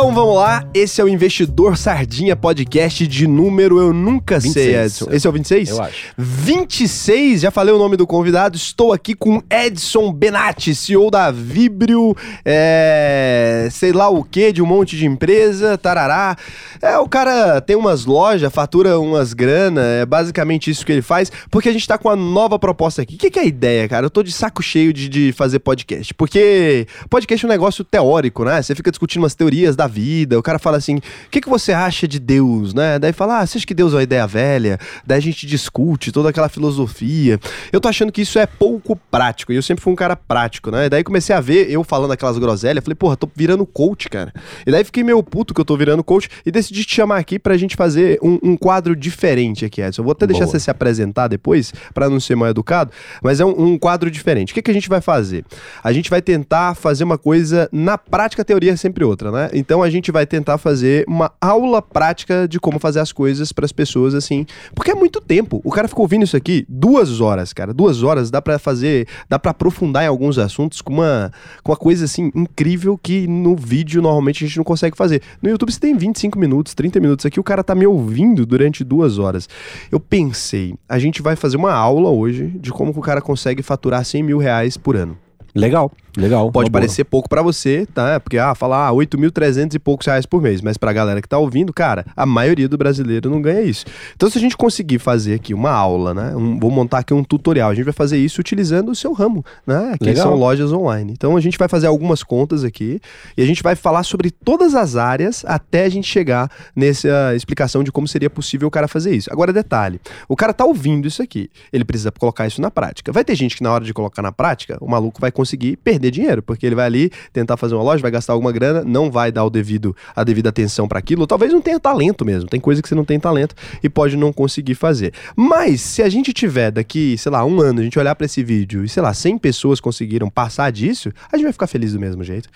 Então vamos lá, esse é o Investidor Sardinha Podcast de número eu nunca 26. sei, Edson. Esse é o 26? Eu acho. 26, já falei o nome do convidado, estou aqui com Edson Benatti, CEO da Vibrio, é, sei lá o que, de um monte de empresa, tarará. É, o cara tem umas lojas, fatura umas grana, é basicamente isso que ele faz, porque a gente tá com uma nova proposta aqui. O que, que é a ideia, cara? Eu tô de saco cheio de, de fazer podcast, porque podcast é um negócio teórico, né? Você fica discutindo umas teorias da vida, o cara fala assim, o que, que você acha de Deus, né? Daí fala, ah, você acha que Deus é uma ideia velha? Daí a gente discute toda aquela filosofia. Eu tô achando que isso é pouco prático, e eu sempre fui um cara prático, né? Daí comecei a ver eu falando aquelas groselhas, falei, porra, tô virando coach, cara. E daí fiquei meio puto que eu tô virando coach e decidi te chamar aqui pra gente fazer um, um quadro diferente aqui, Edson. Eu vou até deixar Boa. você se apresentar depois, para não ser mal educado, mas é um, um quadro diferente. O que, que a gente vai fazer? A gente vai tentar fazer uma coisa na prática, a teoria é sempre outra, né? Então a gente vai tentar fazer uma aula prática de como fazer as coisas para as pessoas, assim, porque é muito tempo. O cara ficou ouvindo isso aqui duas horas, cara. Duas horas dá para fazer, dá para aprofundar em alguns assuntos com uma, com uma coisa assim incrível que no vídeo normalmente a gente não consegue fazer. No YouTube você tem 25 minutos, 30 minutos aqui, o cara tá me ouvindo durante duas horas. Eu pensei, a gente vai fazer uma aula hoje de como o cara consegue faturar 100 mil reais por ano. Legal. Legal. Pode parecer boa. pouco para você, tá? Porque, ah, falar ah, 8.300 e poucos reais por mês. Mas pra galera que tá ouvindo, cara, a maioria do brasileiro não ganha isso. Então, se a gente conseguir fazer aqui uma aula, né? Um, vou montar aqui um tutorial. A gente vai fazer isso utilizando o seu ramo, né? Que são lojas online. Então, a gente vai fazer algumas contas aqui e a gente vai falar sobre todas as áreas até a gente chegar nessa explicação de como seria possível o cara fazer isso. Agora, detalhe: o cara tá ouvindo isso aqui. Ele precisa colocar isso na prática. Vai ter gente que, na hora de colocar na prática, o maluco vai conseguir perder dinheiro, porque ele vai ali tentar fazer uma loja, vai gastar alguma grana, não vai dar o devido, a devida atenção para aquilo, ou talvez não tenha talento mesmo. Tem coisa que você não tem talento e pode não conseguir fazer. Mas se a gente tiver daqui, sei lá, um ano, a gente olhar para esse vídeo e, sei lá, 100 pessoas conseguiram passar disso, a gente vai ficar feliz do mesmo jeito.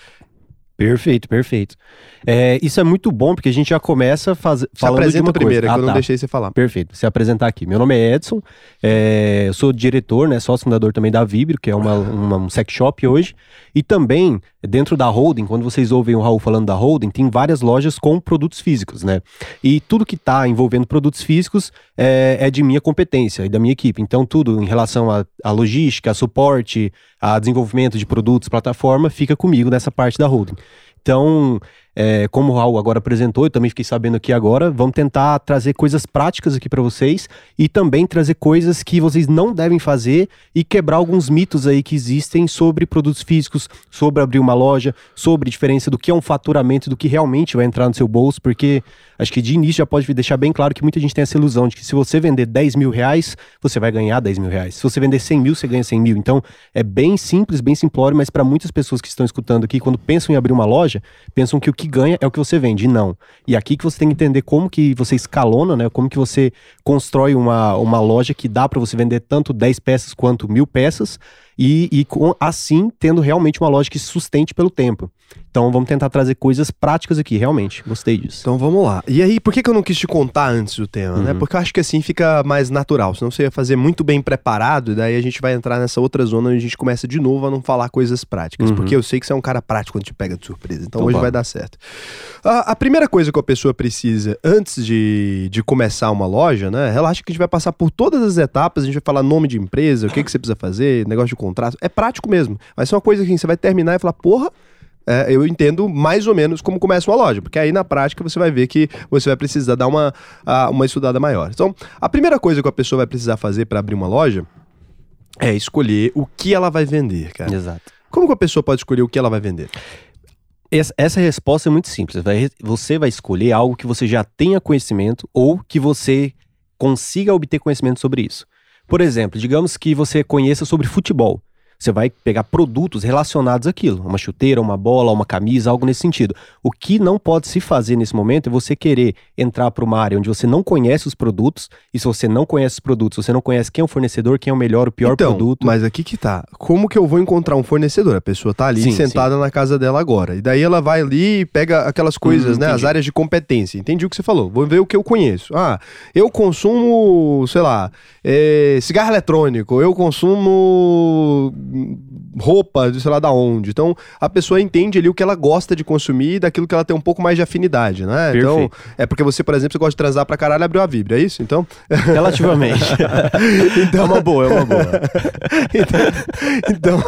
Perfeito, perfeito. É, isso é muito bom porque a gente já começa faz... falando de uma primeiro, coisa. que ah, eu não tá. deixei você falar. Perfeito, se apresentar aqui. Meu nome é Edson, é, sou diretor, né, sócio fundador também da Vibrio, que é uma, uma, um sex shop hoje. E também, dentro da holding, quando vocês ouvem o Raul falando da holding, tem várias lojas com produtos físicos, né? E tudo que está envolvendo produtos físicos é, é, de minha competência e da minha equipe. Então, tudo em relação à logística, a suporte, a desenvolvimento de produtos, plataforma, fica comigo nessa parte da holding. Então, é, como o Raul agora apresentou, eu também fiquei sabendo aqui agora, vamos tentar trazer coisas práticas aqui para vocês e também trazer coisas que vocês não devem fazer e quebrar alguns mitos aí que existem sobre produtos físicos, sobre abrir uma loja, sobre diferença do que é um faturamento do que realmente vai entrar no seu bolso, porque acho que de início já pode deixar bem claro que muita gente tem essa ilusão de que se você vender 10 mil reais, você vai ganhar 10 mil reais. Se você vender 100 mil, você ganha 100 mil. Então, é bem simples, bem simplório, mas para muitas pessoas que estão escutando aqui, quando pensam em abrir uma loja, pensam que o que que ganha é o que você vende, não. E aqui que você tem que entender como que você escalona, né? Como que você constrói uma, uma loja que dá para você vender tanto 10 peças quanto mil peças e, e com, assim tendo realmente uma loja que se sustente pelo tempo. Então vamos tentar trazer coisas práticas aqui, realmente. Gostei disso. Então vamos lá. E aí, por que, que eu não quis te contar antes do tema, né? uhum. né? Porque eu acho que assim fica mais natural. Senão você ia fazer muito bem preparado, e daí a gente vai entrar nessa outra zona onde a gente começa de novo a não falar coisas práticas. Uhum. Porque eu sei que você é um cara prático quando te pega de surpresa. Então, então hoje vai dar certo. A, a, primeira coisa que a pessoa precisa antes de, de começar uma loja, né? Relaxa que a gente vai passar por todas as etapas, a gente vai falar nome de empresa, o que, que você precisa fazer, negócio de contrato. É prático mesmo. Vai ser uma coisa que você vai terminar e falar, porra é, eu entendo mais ou menos como começa uma loja, porque aí na prática você vai ver que você vai precisar dar uma, uma estudada maior. Então, a primeira coisa que a pessoa vai precisar fazer para abrir uma loja é escolher o que ela vai vender, cara. Exato. Como que a pessoa pode escolher o que ela vai vender? Essa, essa resposta é muito simples. Você vai escolher algo que você já tenha conhecimento ou que você consiga obter conhecimento sobre isso. Por exemplo, digamos que você conheça sobre futebol. Você vai pegar produtos relacionados àquilo, uma chuteira, uma bola, uma camisa, algo nesse sentido. O que não pode se fazer nesse momento é você querer entrar para uma área onde você não conhece os produtos, e se você não conhece os produtos, você não conhece quem é o fornecedor, quem é o melhor, o pior então, produto. Mas aqui que tá. Como que eu vou encontrar um fornecedor? A pessoa tá ali sim, sentada sim. na casa dela agora. E daí ela vai ali e pega aquelas coisas, hum, né? As áreas de competência. Entendi o que você falou. Vou ver o que eu conheço. Ah, eu consumo, sei lá, é, cigarro eletrônico, eu consumo roupa, sei lá da onde. Então, a pessoa entende ali o que ela gosta de consumir daquilo que ela tem um pouco mais de afinidade, né? Perfeito. Então, é porque você, por exemplo, você gosta de transar pra caralho, abriu a Vibra, é isso? Então... Relativamente. então, é uma boa, é uma boa. então... então...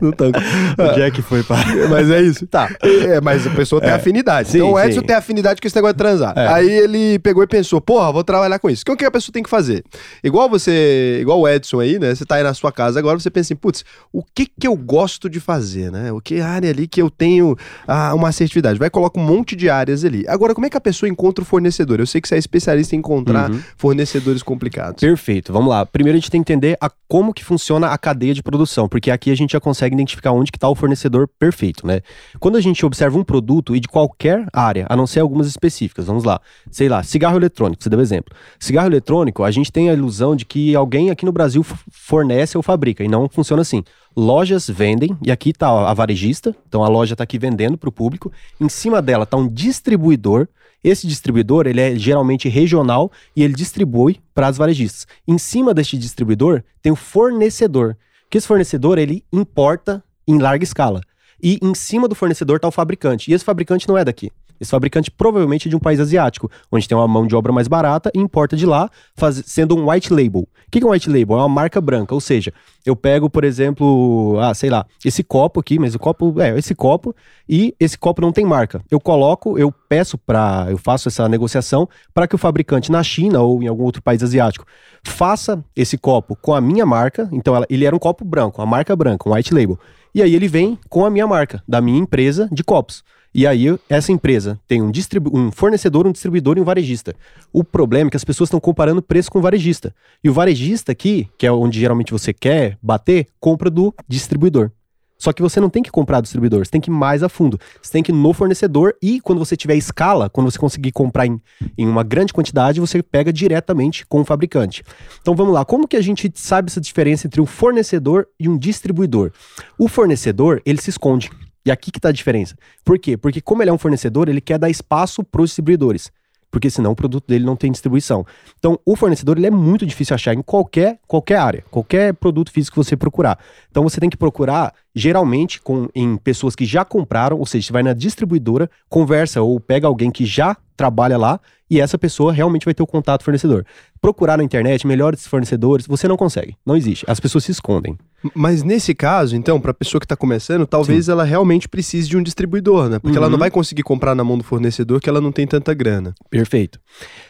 Não tá... O Jack foi para. Mas é isso. Tá. É, mas a pessoa tem é. afinidade. Sim, então o Edson sim. tem afinidade com esse negócio de transar. É. Aí ele pegou e pensou, porra, vou trabalhar com isso. Então o que a pessoa tem que fazer? Igual você, igual o Edson aí, né? Você tá aí na sua casa agora, você pensa assim, putz, o que que eu gosto de fazer, né? O que área ali que eu tenho ah, uma assertividade? Vai colocar um monte de áreas ali. Agora, como é que a pessoa encontra o fornecedor? Eu sei que você é especialista em encontrar uhum. fornecedores complicados. Perfeito. Vamos lá. Primeiro a gente tem que entender a, como que funciona a cadeia de produção, porque aqui a gente já consegue consegue identificar onde que está o fornecedor perfeito, né? Quando a gente observa um produto e de qualquer área, a não ser algumas específicas, vamos lá, sei lá, cigarro eletrônico, você deu exemplo. Cigarro eletrônico, a gente tem a ilusão de que alguém aqui no Brasil fornece ou fabrica, e não funciona assim. Lojas vendem, e aqui está a varejista, então a loja está aqui vendendo para o público, em cima dela está um distribuidor, esse distribuidor, ele é geralmente regional e ele distribui para as varejistas. Em cima deste distribuidor tem o fornecedor, que esse fornecedor ele importa em larga escala. E em cima do fornecedor está o fabricante. E esse fabricante não é daqui. Esse fabricante provavelmente é de um país asiático, onde tem uma mão de obra mais barata e importa de lá, faz, sendo um white label. O que é um white label? É uma marca branca, ou seja, eu pego, por exemplo, ah, sei lá, esse copo aqui, mas o copo, é, esse copo, e esse copo não tem marca. Eu coloco, eu peço para, eu faço essa negociação para que o fabricante na China ou em algum outro país asiático faça esse copo com a minha marca. Então, ela, ele era um copo branco, a marca branca, um white label. E aí ele vem com a minha marca, da minha empresa de copos. E aí, essa empresa tem um, um fornecedor, um distribuidor e um varejista. O problema é que as pessoas estão comparando preço com o varejista. E o varejista aqui, que é onde geralmente você quer bater, compra do distribuidor. Só que você não tem que comprar do distribuidor, você tem que ir mais a fundo. Você tem que ir no fornecedor e quando você tiver escala, quando você conseguir comprar em, em uma grande quantidade, você pega diretamente com o fabricante. Então vamos lá, como que a gente sabe essa diferença entre um fornecedor e um distribuidor? O fornecedor, ele se esconde. E aqui que está a diferença. Por quê? Porque como ele é um fornecedor, ele quer dar espaço para os distribuidores. Porque senão o produto dele não tem distribuição. Então, o fornecedor ele é muito difícil achar em qualquer, qualquer área, qualquer produto físico que você procurar. Então, você tem que procurar, geralmente, com, em pessoas que já compraram, ou seja, você vai na distribuidora, conversa ou pega alguém que já trabalha lá e essa pessoa realmente vai ter o contato fornecedor. Procurar na internet melhores fornecedores, você não consegue, não existe. As pessoas se escondem. Mas nesse caso, então, para a pessoa que está começando, talvez Sim. ela realmente precise de um distribuidor, né? Porque uhum. ela não uhum. vai conseguir comprar na mão do fornecedor que ela não tem tanta grana. Perfeito.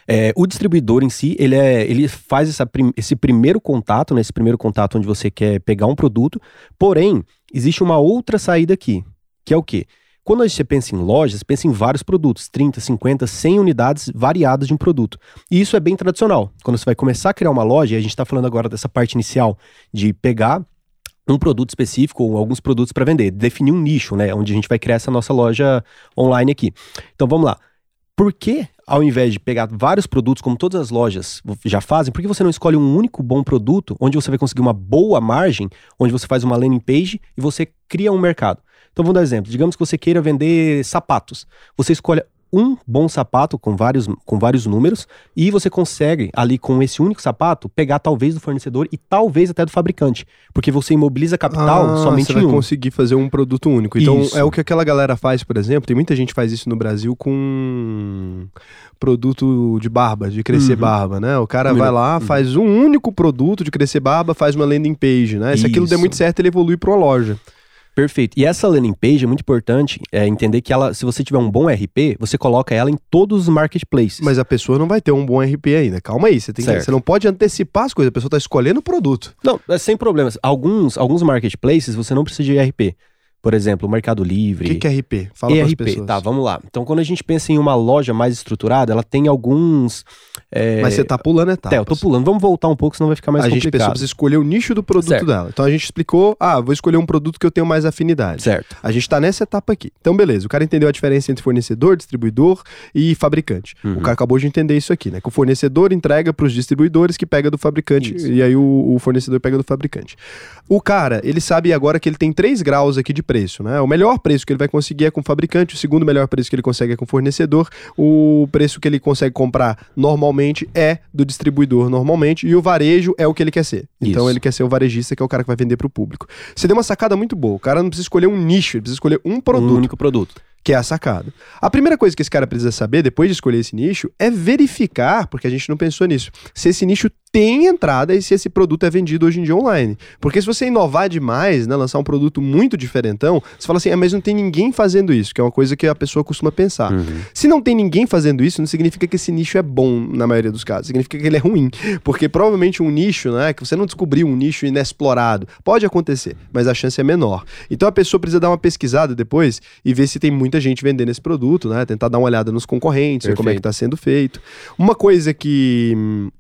É, o distribuidor em si, ele, é, ele faz essa, esse primeiro contato, né? Esse primeiro contato onde você quer pegar um produto. Porém, existe uma outra saída aqui, que é o quê? Quando gente pensa em lojas, pensa em vários produtos, 30, 50, 100 unidades variadas de um produto. E isso é bem tradicional. Quando você vai começar a criar uma loja, e a gente está falando agora dessa parte inicial de pegar um produto específico ou alguns produtos para vender, definir um nicho, né, onde a gente vai criar essa nossa loja online aqui. Então vamos lá. Por que, ao invés de pegar vários produtos, como todas as lojas já fazem, por que você não escolhe um único bom produto, onde você vai conseguir uma boa margem, onde você faz uma landing page e você cria um mercado? Então vamos dar um exemplo. Digamos que você queira vender sapatos. Você escolhe um bom sapato com vários, com vários números e você consegue ali com esse único sapato pegar talvez do fornecedor e talvez até do fabricante, porque você imobiliza capital ah, somente você vai um. conseguir fazer um produto único. Então isso. é o que aquela galera faz, por exemplo, tem muita gente que faz isso no Brasil com produto de barba, de crescer uhum. barba, né? O cara vai lá, uhum. faz um único produto de crescer barba, faz uma landing page, né? Se aquilo der muito certo, ele evolui para uma loja. Perfeito. E essa landing page é muito importante é entender que ela, se você tiver um bom RP, você coloca ela em todos os marketplaces. Mas a pessoa não vai ter um bom RP ainda. Calma aí, você, tem que, você não pode antecipar as coisas, a pessoa está escolhendo o produto. Não, é sem problemas. Alguns, alguns marketplaces você não precisa de RP. Por exemplo, o Mercado Livre. O que, que é RP? Fala ERP, pessoas. Tá, vamos lá. Então, quando a gente pensa em uma loja mais estruturada, ela tem alguns. É... Mas você tá pulando etapas. É, eu tô pulando. Vamos voltar um pouco, senão vai ficar mais a complicado. A gente precisa escolher o nicho do produto certo. dela. Então a gente explicou, ah, vou escolher um produto que eu tenho mais afinidade. Certo. A gente tá nessa etapa aqui. Então, beleza. O cara entendeu a diferença entre fornecedor, distribuidor e fabricante. Uhum. O cara acabou de entender isso aqui, né? Que o fornecedor entrega para os distribuidores que pega do fabricante. Isso. E aí o, o fornecedor pega do fabricante. O cara, ele sabe agora que ele tem três graus aqui de preço né? O melhor preço que ele vai conseguir é com o fabricante, o segundo melhor preço que ele consegue é com o fornecedor, o preço que ele consegue comprar normalmente é do distribuidor normalmente, e o varejo é o que ele quer ser. Então Isso. ele quer ser o varejista, que é o cara que vai vender para o público. Você deu uma sacada muito boa. O cara não precisa escolher um nicho, ele precisa escolher um produto Um único produto. Que é a sacada. A primeira coisa que esse cara precisa saber, depois de escolher esse nicho, é verificar, porque a gente não pensou nisso, se esse nicho tem entrada e se esse produto é vendido hoje em dia online. Porque se você inovar demais, né, lançar um produto muito diferentão, você fala assim, ah, mas não tem ninguém fazendo isso, que é uma coisa que a pessoa costuma pensar. Se não tem ninguém fazendo isso, não significa que esse nicho é bom na maioria dos casos, significa que ele é ruim. Porque provavelmente um nicho, né, que você não descobriu um nicho inexplorado, pode acontecer, mas a chance é menor. Então a pessoa precisa dar uma pesquisada depois e ver se tem muita gente vendendo esse produto, né, tentar dar uma olhada nos concorrentes, ver como é que está sendo feito. Uma coisa que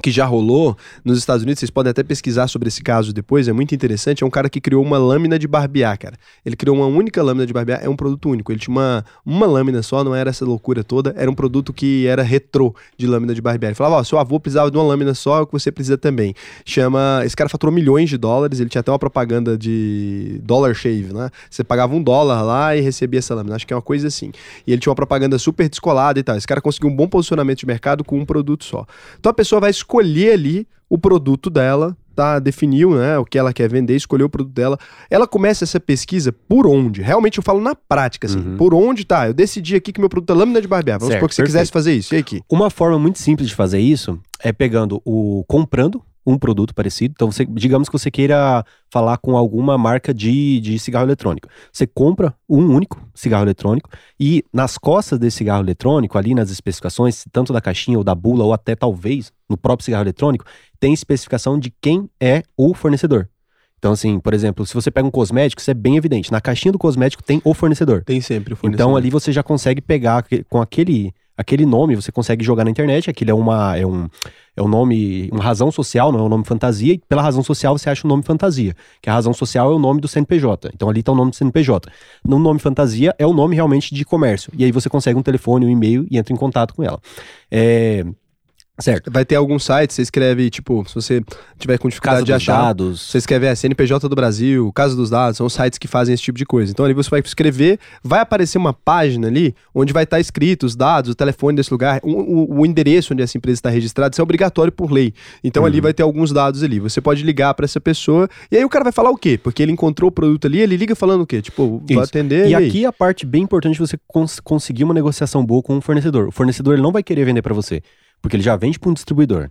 que já rolou nos Estados Unidos, vocês podem até pesquisar sobre esse caso depois, é muito interessante. É um cara que criou uma lâmina de barbear, cara. Ele criou uma única lâmina de barbear, é um produto único. Ele tinha uma, uma lâmina só, não era essa loucura toda, era um produto que era retrô de lâmina de barbear. Ele falava: Ó, seu avô precisava de uma lâmina só, é o que você precisa também. Chama. Esse cara faturou milhões de dólares, ele tinha até uma propaganda de Dollar Shave, né? Você pagava um dólar lá e recebia essa lâmina. Acho que é uma coisa assim. E ele tinha uma propaganda super descolada e tal. Esse cara conseguiu um bom posicionamento de mercado com um produto só. Então a pessoa vai escolher ali o produto dela, tá? Definiu, né, o que ela quer vender, escolheu o produto dela. Ela começa essa pesquisa por onde? Realmente eu falo na prática, assim. Uhum. Por onde tá? Eu decidi aqui que meu produto é lâmina de barbear. Vamos Certo, supor que você perfeito. quisesse fazer isso. E aqui? Uma forma muito simples de fazer isso é pegando o comprando um produto parecido. Então, você, digamos que você queira falar com alguma marca de, de cigarro eletrônico. Você compra um único cigarro eletrônico e nas costas desse cigarro eletrônico, ali nas especificações, tanto da caixinha ou da bula, ou até talvez no próprio cigarro eletrônico, tem especificação de quem é o fornecedor. Então, assim, por exemplo, se você pega um cosmético, isso é bem evidente. Na caixinha do cosmético tem o fornecedor. Tem sempre o Então ali você já consegue pegar com aquele aquele nome, você consegue jogar na internet, aquilo é uma é um é um nome, uma razão social, não é um nome fantasia, e pela razão social você acha o nome fantasia, que a razão social é o nome do CNPJ. Então ali tá o nome do CNPJ. No nome fantasia é o nome realmente de comércio. E aí você consegue um telefone, um e-mail e entra em contato com ela. É, certo. Vai ter algum site, você escreve, tipo, se você tiver com dificuldade de achar. dados. Você escreve é, CNPJ do Brasil, Casa dos Dados, são sites que fazem esse tipo de coisa. Então ali você vai escrever, vai aparecer uma página ali onde vai estar escrito os dados, o telefone desse lugar, o, o- o endereço onde essa empresa está registrada, isso é obrigatório por lei. Então Uhum. ali vai ter alguns dados ali. Você pode ligar para essa pessoa e aí o cara vai falar o quê? Porque ele encontrou o produto ali, ele liga falando o quê? Tipo, vai atender E e, aqui a parte bem importante de você cons- conseguir uma negociação boa com o fornecedor. O fornecedor não vai querer vender para você, porque ele já vende para um distribuidor.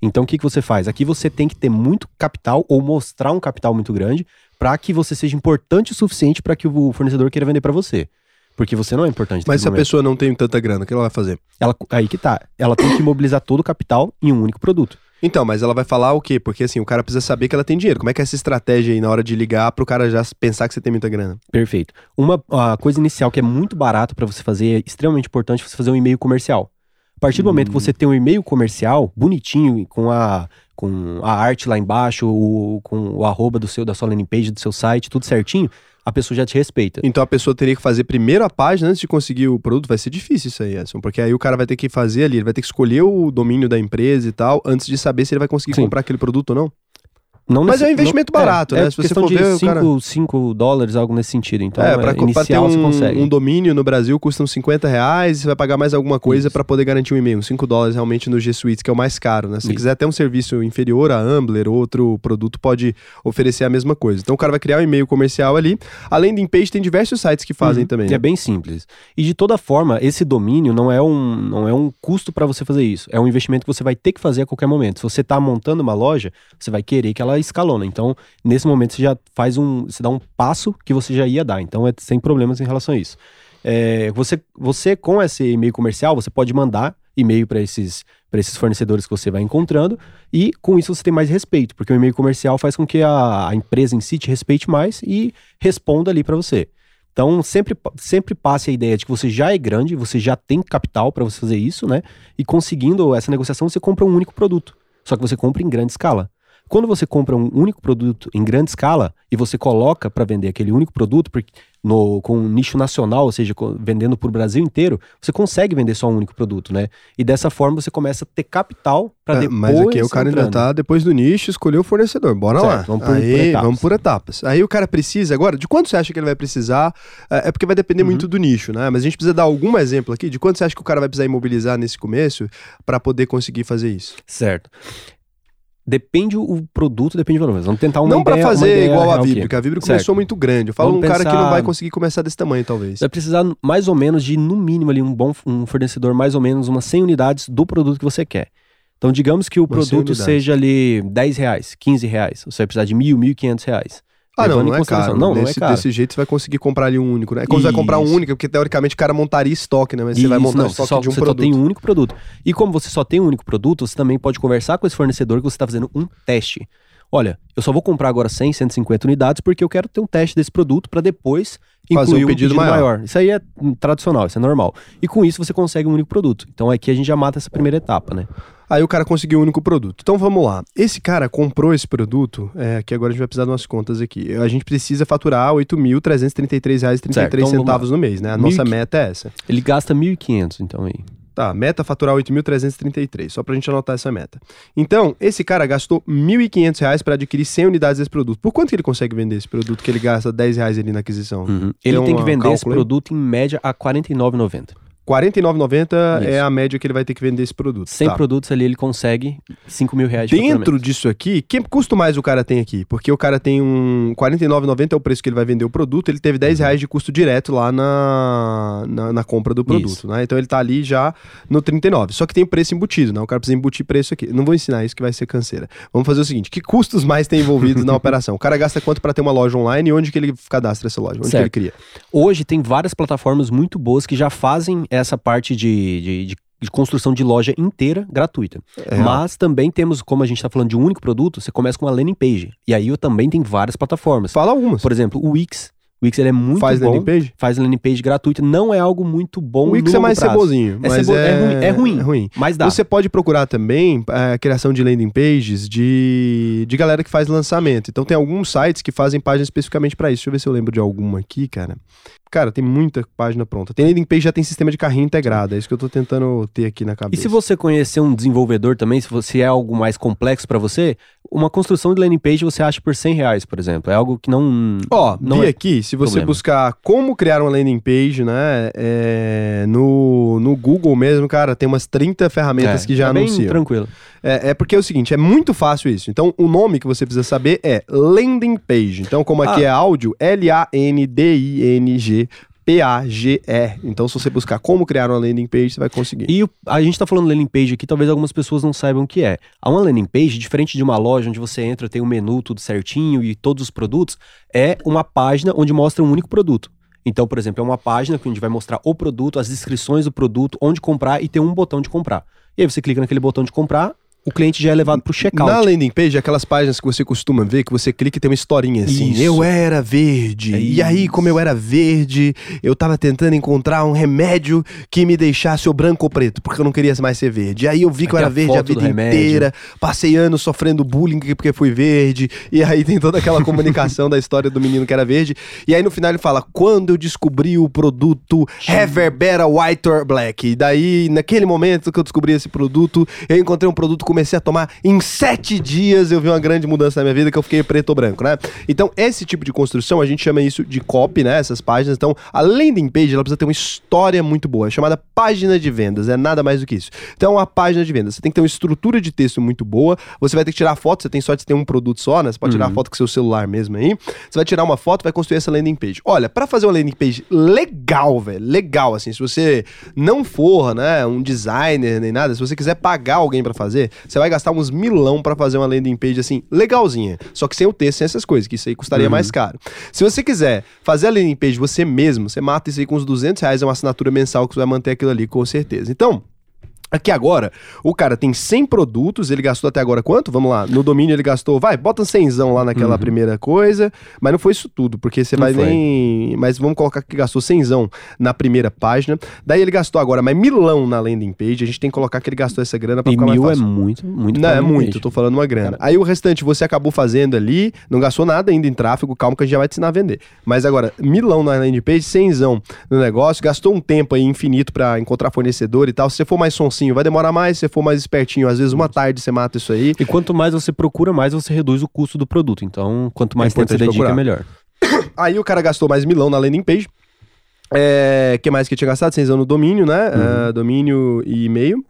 Então o que, que você faz? Aqui você tem que ter muito capital ou mostrar um capital muito grande para que você seja importante o suficiente para que o fornecedor queira vender para você. Porque você não é importante. Mas se a momento. pessoa não tem tanta grana, o que ela vai fazer? Ela, aí que tá. Ela tem que mobilizar todo o capital em um único produto. Então, mas ela vai falar o quê? Porque assim, o cara precisa saber que ela tem dinheiro. Como é que é essa estratégia aí na hora de ligar pro cara já pensar que você tem muita grana? Perfeito. Uma a coisa inicial que é muito barato para você fazer, é extremamente importante você fazer um e-mail comercial. A partir do momento que você tem um e-mail comercial bonitinho com a com a arte lá embaixo, o, com o arroba do seu da sua landing page do seu site, tudo certinho, a pessoa já te respeita. Então a pessoa teria que fazer primeiro a página antes de conseguir o produto. Vai ser difícil isso aí, Edson, porque aí o cara vai ter que fazer ali, ele vai ter que escolher o domínio da empresa e tal, antes de saber se ele vai conseguir Sim. comprar aquele produto ou não. Não Mas nesse- é um investimento não- barato, é, né? É Se você for de ver, o cara- 5 dólares, algo nesse sentido. Então, é, é, pra, pra ter inicial você um, consegue. um domínio no Brasil custa uns 50 reais e você vai pagar mais alguma coisa pra poder garantir um e-mail. Uns 5 dólares realmente no G Suite, que é o mais caro, né? Se você Isso. quiser até um serviço inferior a Ambler, outro produto pode oferecer a mesma coisa. Então o cara vai criar um e-mail comercial ali. Além do InPage, tem diversos sites que fazem Uhum. também. E né? É bem simples. E de toda forma, esse domínio não é um, não é um custo para você fazer isso. É um investimento que você vai ter que fazer a qualquer momento. Se você está montando uma loja, você vai querer que ela escalona. Então, nesse momento, você já faz um. Você dá um passo que você já ia dar. Então, é sem problemas em relação a isso. É, você, você, com esse e-mail comercial, você pode mandar e-mail para esses, para esses fornecedores que você vai encontrando, e com isso você tem mais respeito, porque o e-mail comercial faz com que a, a empresa em si te respeite mais e responda ali para você. Então, sempre, sempre passe a ideia de que você já é grande, você já tem capital para você fazer isso, né? E conseguindo essa negociação, você compra um único produto. Só que você compra em grande escala. Quando você compra um único produto em grande escala e você coloca para vender aquele único produto, porque no, com um nicho nacional, ou seja, com, vendendo para o Brasil inteiro, você consegue vender só um único produto, né? E dessa forma você começa a ter capital para É, depois. mas aqui o cara ainda entrando. tá depois do nicho, escolheu o fornecedor. Bora Certo, lá. vamos por- Aí, por etapas. vamos por etapas. Aí o cara precisa, agora, de quanto você acha que ele vai precisar? É é porque vai depender Uhum. muito do nicho, né? Mas a gente precisa dar algum exemplo aqui de quanto você acha que o cara vai precisar imobilizar nesse começo para poder conseguir fazer isso. Certo. Depende o produto, depende do valor. Vamos tentar uma não para fazer ideia igual a. Vibrio, porque a Certo. começou muito grande. Eu falo Vamos um cara que não pensar- vai conseguir começar desse tamanho, talvez. Vai precisar mais ou menos de, no mínimo, ali, um bom um fornecedor, mais ou menos umas 100 unidades do produto que você quer. Então, digamos que o Umas 100 produto seja ali 10 reais, 15 reais. Você vai precisar de mil, 1.500 reais. Ah, não, Levando em não é caro. Não, não é desse, caro. desse jeito você vai conseguir comprar ali um único, né? É como você vai comprar um Isso. único, porque teoricamente o cara montaria estoque, né? Mas você vai Isso, montar não, estoque só, de um você produto. só tem um único produto. E como você só tem um único produto, você também pode conversar com esse fornecedor que você está fazendo um teste. Olha, eu só vou comprar agora 100, 150 unidades porque eu quero ter um teste desse produto para depois Fazer incluir um pedido maior. Isso aí é tradicional, isso é normal. E com isso você consegue um único produto. Então aqui a gente já mata essa primeira etapa, né? Aí o cara conseguiu o único produto. Então vamos lá. Esse cara comprou esse produto, é, que agora a gente vai precisar de umas contas aqui. A gente precisa faturar R$ 8.333,33 Certo, então centavos no mês, né? A nossa 1.500. meta é essa. Ele gasta 1.500, então aí. Tá, meta é faturar 8.333, só pra gente anotar essa meta. Então, esse cara gastou 1.500 reais pra adquirir 100 unidades desse produto. Por quanto que ele consegue vender esse produto que ele gasta 10 reais ali na aquisição? Uhum. Ele Tem tem que vender esse aí? produto em média a R$ 49,90. R$ 49,90 é a média que ele vai ter que vender esse produto. 100 Tá. produtos ali ele consegue 5 mil reais de Dentro disso aqui, que custo mais o cara tem aqui? Porque o cara tem um R$ 49,90 é o preço que ele vai vender o produto, ele teve 10 reais de custo direto lá na, na, na compra do produto, Isso. né? Então ele tá ali já no 39. Só que tem o preço embutido, né? O cara precisa embutir preço aqui. Não vou ensinar isso que vai ser canseira. Vamos fazer o seguinte, que custos mais tem envolvidos na operação? O cara gasta quanto para ter uma loja online e onde que ele cadastra essa loja? Onde que Certo. ele cria? Hoje tem várias plataformas muito boas que já fazem essa parte de, de, de- de construção de loja inteira gratuita. É. Mas também temos, como a gente está falando de um único produto, você começa com uma landing page. E aí eu também tem várias plataformas. Fala algumas. Por exemplo, o Wix. O Wix ele é muito Faz bom. landing page? Faz landing page gratuita. Não é algo muito bom O Wix é mais prazo. cebozinho, É, mas cebo- é, é ruim, é ruim. É ruim. Mas dá. Você pode procurar também é, a criação de landing pages de, de galera que faz lançamento. Então tem alguns sites que fazem páginas especificamente para isso. Deixa eu ver se eu lembro de alguma aqui, cara. Cara, tem muita página pronta. Tem landing page já tem sistema de carrinho integrado. É isso que eu tô tentando ter aqui na E cabeça. se você conhecer um desenvolvedor também, se você é algo mais complexo para você, uma construção de landing page você acha por 100 reais, por exemplo. É algo que não. Ó, não vi é aqui, se você problema. buscar como criar uma landing page, né, é, no, no Google mesmo, cara, tem umas 30 ferramentas é, que já é bem anunciam. tranquilo. É, é porque é o seguinte, é muito fácil isso. Então, o nome que você precisa saber é landing page. Então, como aqui Ah. é áudio, L-A-N-D-I-N-G P-A-G-E. Então, se você buscar como criar uma landing page, você vai conseguir. E a gente tá falando landing page aqui, talvez algumas pessoas não saibam o que é. A uma landing page, diferente de uma loja onde você entra, tem um menu tudo certinho e todos os produtos, é uma página onde mostra um único produto. Então, por exemplo, é uma página que a gente vai mostrar o produto, as descrições do produto, onde comprar e tem um botão de comprar. E aí você clica naquele botão de comprar, o cliente já é levado pro checkout. Na landing page, aquelas páginas que você costuma ver, que você clica e tem uma historinha assim. Isso. Eu era verde. É e aí, como eu era verde, eu tava tentando encontrar um remédio que me deixasse ou branco ou preto, porque eu não queria mais ser verde. E aí eu vi que eu era a verde a vida inteira, passei anos sofrendo bullying porque fui verde. E aí tem toda aquela comunicação da história do menino que era verde. E aí no final ele fala: quando eu descobri o produto Reverbera White or Black. E daí, naquele momento que eu descobri esse produto, eu encontrei um produto, comecei a tomar. Em sete dias eu vi uma grande mudança na minha vida que eu fiquei preto ou branco, né? Então, esse tipo de construção, a gente chama isso de copy, né? Essas páginas. Então, a landing page, ela precisa ter uma história muito boa. É chamada página de vendas. É nada mais do que isso. Então, a página de vendas. Você tem que ter uma estrutura de texto muito boa. Você vai ter que tirar foto. Você tem sorte de ter um produto só, né? Você pode tirar foto com seu celular mesmo aí. Você vai tirar uma foto, vai construir essa landing page. Olha, para fazer uma landing page legal, velho, legal, assim, se você não for, né, um designer nem nada, se você quiser pagar alguém para fazer, você vai gastar uns milão para fazer uma landing page, assim, legalzinha. Só que sem o texto, sem essas coisas, que isso aí custaria mais caro. Se você quiser fazer a landing page você mesmo, você mata isso aí com uns 200 reais, é uma assinatura mensal que você vai manter aquilo ali, com certeza. Então, Aqui agora, o cara tem 100 produtos, ele gastou até agora quanto? Vamos lá, no domínio ele gastou, vai, bota 100 lá naquela Uhum. primeira coisa, mas não foi isso tudo, porque você Não vai foi. nem... Mas vamos colocar que gastou 100 na primeira página, daí ele gastou agora mais milão na landing page, a gente tem que colocar que ele gastou essa grana pra E ficar mais mil é fácil. muito, muito. Não, é muito, tô falando uma grana. Aí o restante você acabou fazendo ali, não gastou nada ainda em tráfego, calma que a gente já vai te ensinar a vender. Mas agora, milão na landing page, cenzão no negócio, gastou um tempo aí infinito pra encontrar fornecedor e tal. Se você for mais sonsinho, vai demorar mais, se você for mais espertinho, às vezes uma tarde você mata isso aí. E quanto mais você procura, mais você reduz o custo do produto. Então, quanto mais É tempo você dedica, procurar. é melhor. Aí o cara gastou mais milão na landing page. É, que mais que tinha gastado? Cenzão no domínio, né? Uhum. É, domínio e e-mail.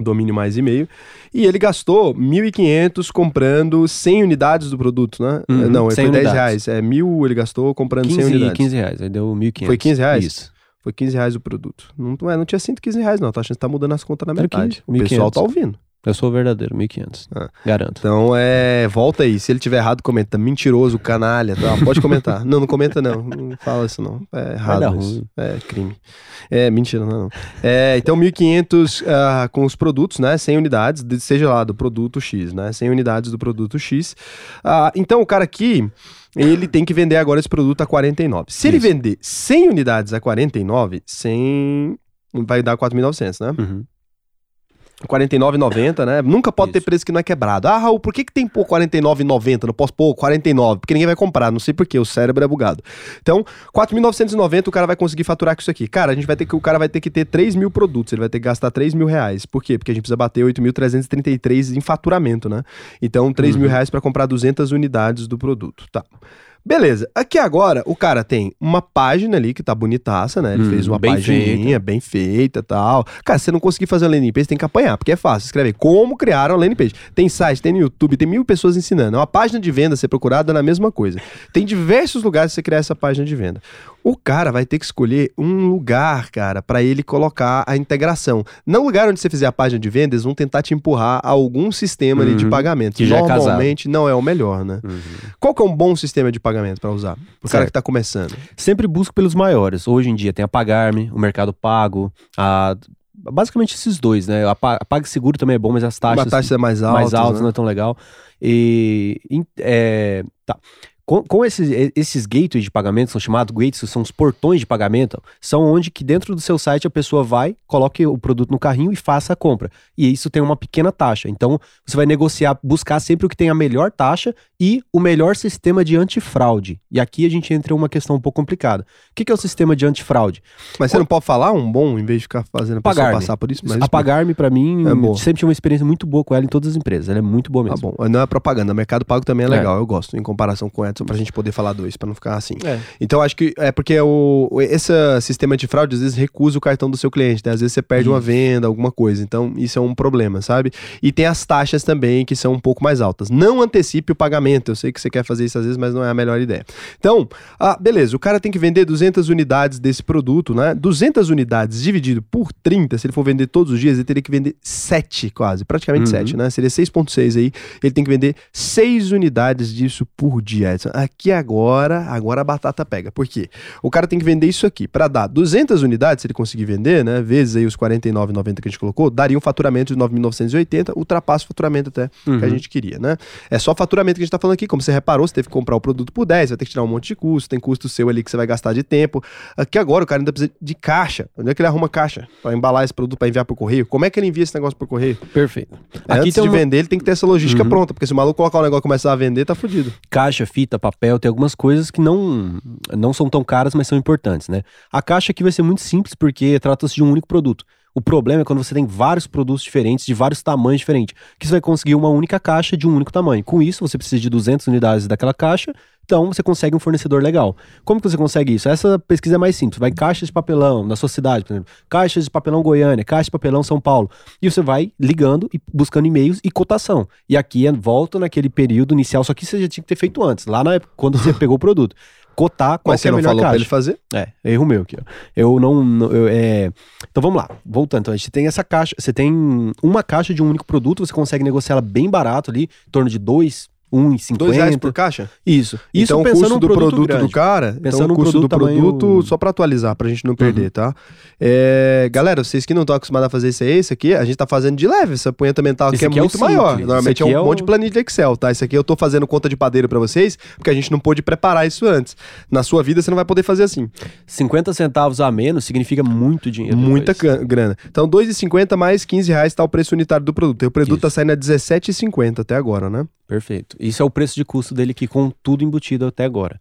Domínio mais e-mail. E ele gastou 1.500 comprando 100 unidades do produto, né? Uhum, Não, 100 foi 10 unidades. reais. É, mil ele gastou comprando 100 15, unidades. 15 reais, aí deu 1.500. Foi 15 reais? Isso. Foi 15 reais o produto. Não, não, é, não tinha 115 reais, não. Tá achando que tá mudando as contas na Era metade. 15, o pessoal 1.500. tá ouvindo. Eu sou o verdadeiro, 1.500. Ah. Garanto. Então, é. Volta aí. Se ele tiver errado, comenta. Mentiroso, canalha. Tá? Pode comentar. não, não comenta, não. Não fala isso, não. É errado. isso. É crime. É, mentira, não. não. É, então, 1.500 ah, com os produtos, né? 100 unidades, de- seja lá do produto X, né? 100 unidades do produto X. Ah, então, o cara aqui. Ele tem que vender agora esse produto a 49. Se ele Isso. vender 100 unidades a 49, 100 vai dar 4.900, né? Uhum. 49,90, né? Nunca pode ter Isso. preço que não é quebrado. Ah, Raul, por que, que tem pôr 49,90? Não posso pôr 49? Porque ninguém vai comprar, não sei porquê, o cérebro é bugado. Então, 4.990 o cara vai conseguir faturar com isso aqui. Cara, a gente vai ter que, o cara vai ter que ter 3 mil produtos, ele vai ter que gastar 3 mil reais. Por quê? Porque a gente precisa bater 8.333 em faturamento, né? Então, 3 mil Uhum. reais para comprar 200 unidades do produto, tá? Beleza, aqui agora o cara tem uma página ali que tá bonitaça, né? Ele Hum, fez uma bem pagininha bem feita e tal. Cara, se você não conseguir fazer uma landing page, tem que apanhar, porque é fácil. Escreve como criar uma landing page. Tem site, tem no YouTube, tem mil pessoas ensinando. É uma página de venda ser procurada na mesma coisa. Tem diversos lugares pra você criar essa página de venda. O cara vai ter que escolher um lugar, cara, pra ele colocar a integração. Não lugar onde você fizer a página de venda, eles vão tentar te empurrar a algum sistema ali de Uhum. pagamento. Que já é. Normalmente não é o melhor, né? Uhum. Qual que é um bom sistema de pagamento pra usar? Pro cara que tá começando. Sempre busco pelos maiores. Hoje em dia tem a Pagar-me, o Mercado Pago, a... basicamente esses dois, né? A, Pa- a PagSeguro também é bom, mas as taxas Uma taxa mais alta. mais altas né? não é tão legal. E é, tá. Com, com esses, esses gateways de pagamento, são chamados gateways, são os portões de pagamento, são onde que dentro do seu site a pessoa vai, coloque o produto no carrinho e faça a compra. E isso tem uma pequena taxa. Então, você vai negociar, buscar sempre o que tem a melhor taxa e o melhor sistema de antifraude. E aqui a gente entra em uma questão um pouco complicada. O que, que é o sistema de antifraude? Mas você não pode falar um bom, em vez de ficar fazendo a pessoa passar por isso? Mas a Pagar-me, pra mim, É sempre tive uma experiência muito boa com ela em todas as empresas. Ela é muito boa Tá mesmo. bom, não é propaganda. Mercado Pago também é É. legal, eu gosto, em comparação com o Edson, pra gente poder falar dois, pra não ficar assim. É. Então acho que é porque o, esse sistema de fraude às vezes recusa o cartão do seu cliente, né? Às vezes você perde uma venda, alguma coisa. Então isso é um problema, sabe? E tem as taxas também que são um pouco mais altas. Não antecipe o pagamento. Eu sei que você quer fazer isso às vezes, mas não é a melhor ideia. Então, ah, beleza, o cara tem que vender 200 unidades desse produto, né? 200 unidades dividido por 30, se ele for vender todos os dias, ele teria que vender 7 quase, praticamente Uhum. 7, né? Seria 6.6 aí. Ele tem que vender 6 unidades disso por dia. Aqui agora, agora a batata pega. Por quê? O cara tem que vender isso aqui. Para dar 200 unidades, se ele conseguir vender, né? Vezes aí os 49,90 que a gente colocou, daria um faturamento de 9.980, ultrapassa o faturamento até que a Uhum. gente queria, né? É só faturamento que a gente tá falando aqui. Como você reparou, você teve que comprar o produto por 10, vai ter que tirar um monte de custo, tem custo seu ali que você vai gastar de tempo. Aqui agora o cara ainda precisa de caixa. Onde é que ele arruma caixa para embalar esse produto para enviar por correio? Como é que ele envia esse negócio por correio? Perfeito. Antes de uma- vender, ele tem que ter essa logística Uhum. pronta, porque se o maluco colocar o negócio e começar a vender, tá fudido. caixa, fita, papel, tem algumas coisas que não, não são tão caras, mas são importantes, né? A caixa aqui vai ser muito simples porque trata-se de um único produto. O problema é quando você tem vários produtos diferentes, de vários tamanhos diferentes, que você vai conseguir uma única caixa de um único tamanho. Com isso, você precisa de 200 unidades daquela caixa, então você consegue um fornecedor legal. Como que você consegue isso? Essa pesquisa é mais simples. Vai em caixas de papelão na sua cidade, por exemplo. Caixas de papelão Goiânia, caixa de papelão São Paulo. E você vai ligando e buscando e-mails e cotação. E aqui é volta naquele período inicial, só que você já tinha que ter feito antes, lá na época, quando você pegou o produto. Cotar qual Mas você é não falou caixa. pra ele fazer? É, erro meu aqui, ó. Eu não. eu, é... Então vamos lá, voltando. Então a gente tem essa caixa. Você tem uma caixa de um único produto, você consegue negociar ela bem barato ali, em torno de 2, 1,50. Dois reais por caixa? Isso. Isso então, o pensando custo num do produto, produto grande. do cara, então Pensando o num custo do produto produto, tamanho- só pra atualizar, pra gente não perder, tá? É, galera, vocês que não estão acostumados a fazer isso aí, esse aqui, a gente tá fazendo de leve, essa punheta mental aqui é é o muito maior. simples, Normalmente esse é um é o- monte de planilha de Excel, tá? Isso aqui eu tô fazendo conta de padeiro pra vocês, porque a gente não pôde preparar isso antes. Na sua vida você não vai poder fazer assim. 50 centavos a menos significa muito dinheiro. Muita depois. grana. Então, 2,50 mais 15 reais tá o preço unitário do produto. E o produto Isso. tá saindo a 17,50 até agora, né? Perfeito. Isso é o preço de custo dele aqui com tudo embutido até agora.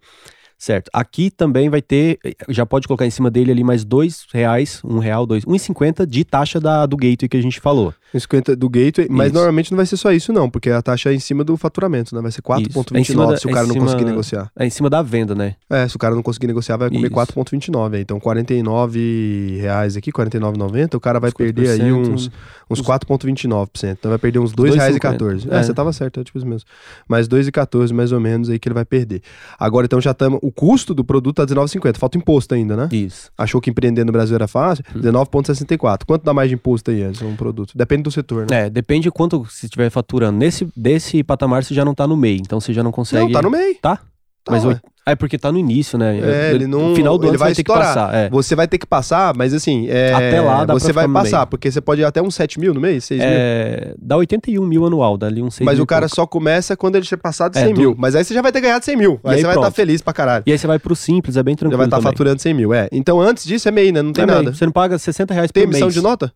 Certo. Aqui também vai ter, já pode colocar em cima dele ali mais dois reais, um real, dois, um e cinquenta de taxa da, do gateway que a gente falou. 50 do gateway, mas Isso. normalmente não vai ser só isso não, porque a taxa é em cima do faturamento, né? Vai ser Isso. É em 4,29 cima da- se o é cara não cima- conseguir negociar. É em cima da venda, né? É, se o cara não conseguir negociar, vai comer Isso. 4,29. aí. Então, 49 reais aqui, 49,90, o cara vai 50%, perder aí uns, uns uns- 4,29%. Então, vai perder uns 2,14. É, É. você tava certo, é tipo isso mesmo. Mais 2,14 mais ou menos aí que ele vai perder. Agora, então, já estamos... O custo do produto tá 19,50. Falta imposto ainda, né? Isso. Achou que empreender no Brasil era fácil? Hum. 19,64. Quanto dá mais de imposto aí, Edson, um produto? Depende do setor, né? É, depende de quanto você estiver faturando. Nesse desse patamar você já não tá no meio, então você já não consegue. Não, tá no meio. Tá? Tá, Mas ué. Oito- é porque tá no início, né? É, ele não. No final do ele ano vai vai ter que estourar. passar. É. Você vai ter que passar, mas assim. é, Até lá dá pra Você vai passar, porque você pode ir até uns 7 mil no mês, 6 mil. É, dá 81 mil anual, dá ali uns 6 Mas mil o cara pouco. só começa quando ele passado de É, 100 do- mil. Mas aí você já vai ter ganhado 100 mil. Aí, aí você vai estar pronto. feliz pra caralho. E aí você vai pro simples, é bem Já tranquilo vai estar também. faturando 100 mil, é. Então antes disso é MEI, né? Não tem É nada. Você não paga 60 reais Tem por emissão mês. de nota?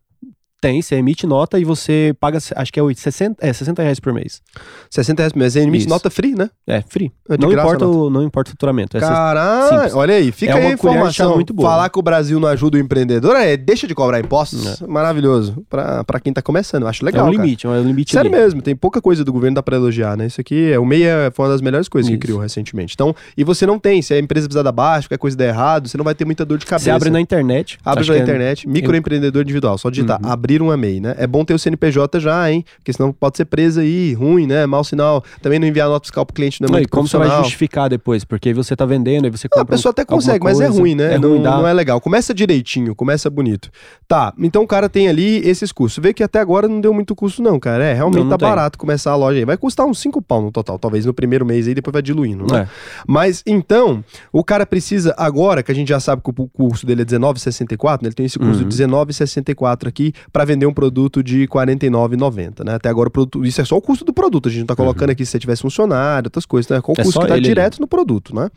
Tem, você emite nota e você paga, acho que é 8, 60, é 60 reais por mês. 60 reais por mês. Você emite Isso. nota free, né? É, free. É não, importa o, não importa o faturamento. É Caralho, olha aí, fica É aí a informação. muito boa, Falar né? que o Brasil não ajuda o empreendedor é deixa de cobrar impostos. Maravilhoso. Pra, pra quem tá começando. Acho legal. é um cara. limite, é um limite Sério ali. mesmo, tem pouca coisa do governo que dá pra elogiar, né? Isso aqui, é, o MEI é- foi uma das melhores coisas que Isso. criou recentemente. Então, e você não tem, se a empresa precisar dar baixo, qualquer coisa der errado, você não vai ter muita dor de cabeça. Você abre na internet. Abre na que é- internet, microempreendedor individual, só digitar, Uhum. abrir uma MEI, né? É bom ter o CNPJ já, hein? Porque senão pode ser preso aí, ruim, né? Mau sinal. Também não enviar nota fiscal pro cliente não é Não, e muito como você vai justificar depois? Porque aí você tá vendendo, aí você Ah, compra. a pessoa até consegue, mas é coisa. ruim, né? É não, ruim, não é legal. Começa direitinho, começa bonito. Tá, então o cara tem ali esses custos. Vê que até agora não deu muito custo, não, cara. É, realmente Não, tá tem. barato começar a loja aí. Vai custar uns 5 pau no total, talvez no primeiro mês aí, depois vai diluindo, né? É. Mas então, o cara precisa, agora que a gente já sabe que o custo dele é R$19,64, né? ele tem esse custo Uhum. de R$19,64 aqui pra vender um produto de R$49,90, né? Até agora o produto, isso é só o custo do produto, a gente não tá colocando aqui se você tivesse funcionário, outras coisas, né? Qual o É custo que dá ele direto no produto, né?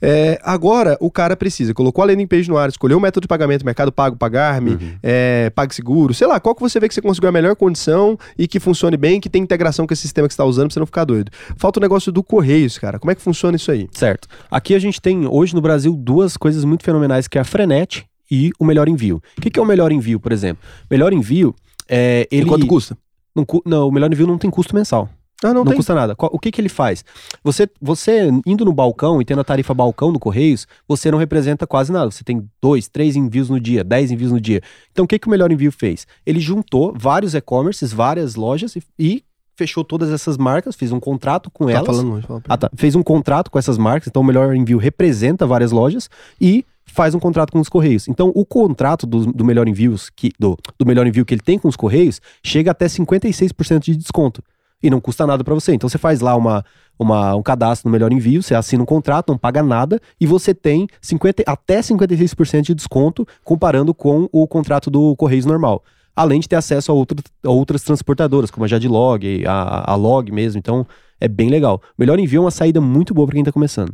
É, agora, o cara precisa, colocou a landing page no ar, escolheu o método de pagamento, Mercado Pago, Pagar-me, Uhum. é, PagSeguro, sei lá, qual que você vê que você conseguiu a melhor condição e que funcione bem, que tem integração com esse sistema que você está usando pra você não ficar doido. Falta o negócio do Correios, cara. Como é que funciona isso aí? Certo. Aqui a gente tem hoje no Brasil duas coisas muito fenomenais, que é a Frenet e o Melhor Envio. O que, que é o Melhor Envio, por exemplo? Melhor Envio é E ele quanto custa? não, não, o Melhor Envio não tem custo mensal. Ah, não, Não, custa nada. O que, que ele faz? Você, você indo no balcão e tendo a tarifa balcão no Correios, você não representa quase nada. Você tem dois, três envios no dia, dez envios no dia. Então o que, que o Melhor Envio fez? Ele juntou vários e-commerces, várias lojas e, e fechou todas essas marcas, fez um contrato com Tá elas. falando fala Ah, tá. Fez um contrato com essas marcas, então o Melhor Envio representa várias lojas e faz um contrato com os Correios. Então, o contrato do, do Melhor Envios, que, do, do Melhor Envio que ele tem com os Correios, chega até 56% de desconto. E não custa nada para você. Então, você faz lá uma, uma, um cadastro no Melhor Envio, você assina um contrato, não paga nada, e você tem 50, até 56% de desconto comparando com o contrato do Correios normal. Além de ter acesso a, outro, a outras transportadoras, como a Jadlog, a, a Log mesmo. Então, é bem legal. Melhor Envio é uma saída muito boa para quem tá começando.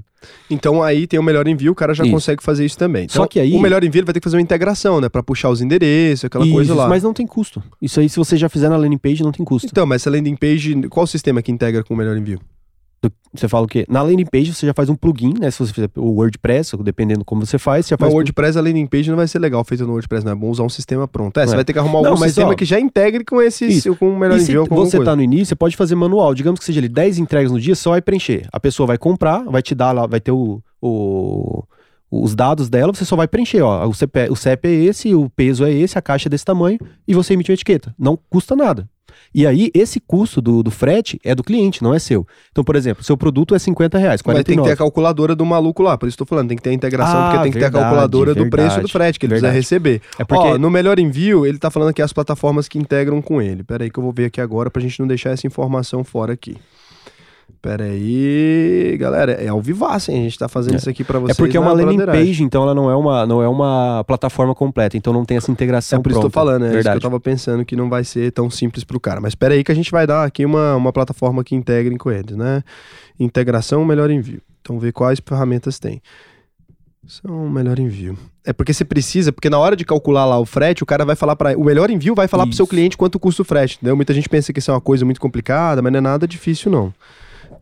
Então aí tem o melhor envio, o cara já Isso. consegue fazer isso também. Só Então, que aí- O melhor envio ele vai ter que fazer uma integração, né? Pra puxar os endereços, aquela coisa Isso, lá. Mas não tem custo. Isso aí, se você já fizer na landing page, não tem custo. Então, mas essa landing page, qual o sistema que integra com o melhor envio? Você fala o quê? Na landing page você já faz um plugin, né? Se você fizer o WordPress, dependendo como você faz, você já faz. o WordPress, a landing page não vai ser legal feita no WordPress, não é bom usar um sistema pronto. É, você É. vai ter que arrumar algum Não, mas, sistema ó, que já integre com esse, isso. com o melhor E se envio alguma você coisa. tá no início, você pode fazer manual. Digamos que seja ali 10 entregas no dia, só vai preencher. A pessoa vai comprar, vai te dar lá, vai ter o, o- os dados dela, você só vai preencher, ó. O CP, o CEP é esse, o peso é esse, a caixa é desse tamanho, e você emite uma etiqueta. Não custa nada. E aí, esse custo do, do frete é do cliente, não é seu. Então, por exemplo, seu produto é 50 reais, Mas tem que 49. ter a calculadora do maluco lá, por isso tô falando, tem que ter a integração, Ah, porque tem que ter a verdade, calculadora do preço do verdade, frete que ele verdade. precisa receber. É porque Ó, no melhor envio, ele tá falando aqui as plataformas que integram com ele. Pera aí que eu vou ver aqui agora pra gente não deixar essa informação fora aqui. Pera aí, galera, é ao vivaço, hein? A gente tá fazendo É. isso aqui pra É vocês. porque é uma landing page, então ela não é uma, não é uma plataforma completa, então não tem essa integração É por isso que eu tô falando, é isso que Verdade. eu tava pensando que não vai ser tão simples pro cara. Mas pera aí que a gente vai dar aqui uma, uma plataforma que integre com eles, né? Integração, melhor envio. Então ver quais ferramentas tem. São melhor envio. É porque você precisa, porque na hora de calcular lá o frete, o cara vai falar para o melhor envio vai falar pro seu cliente quanto custa o frete, entendeu? Muita gente pensa que isso é uma coisa muito complicada, mas não é nada difícil não.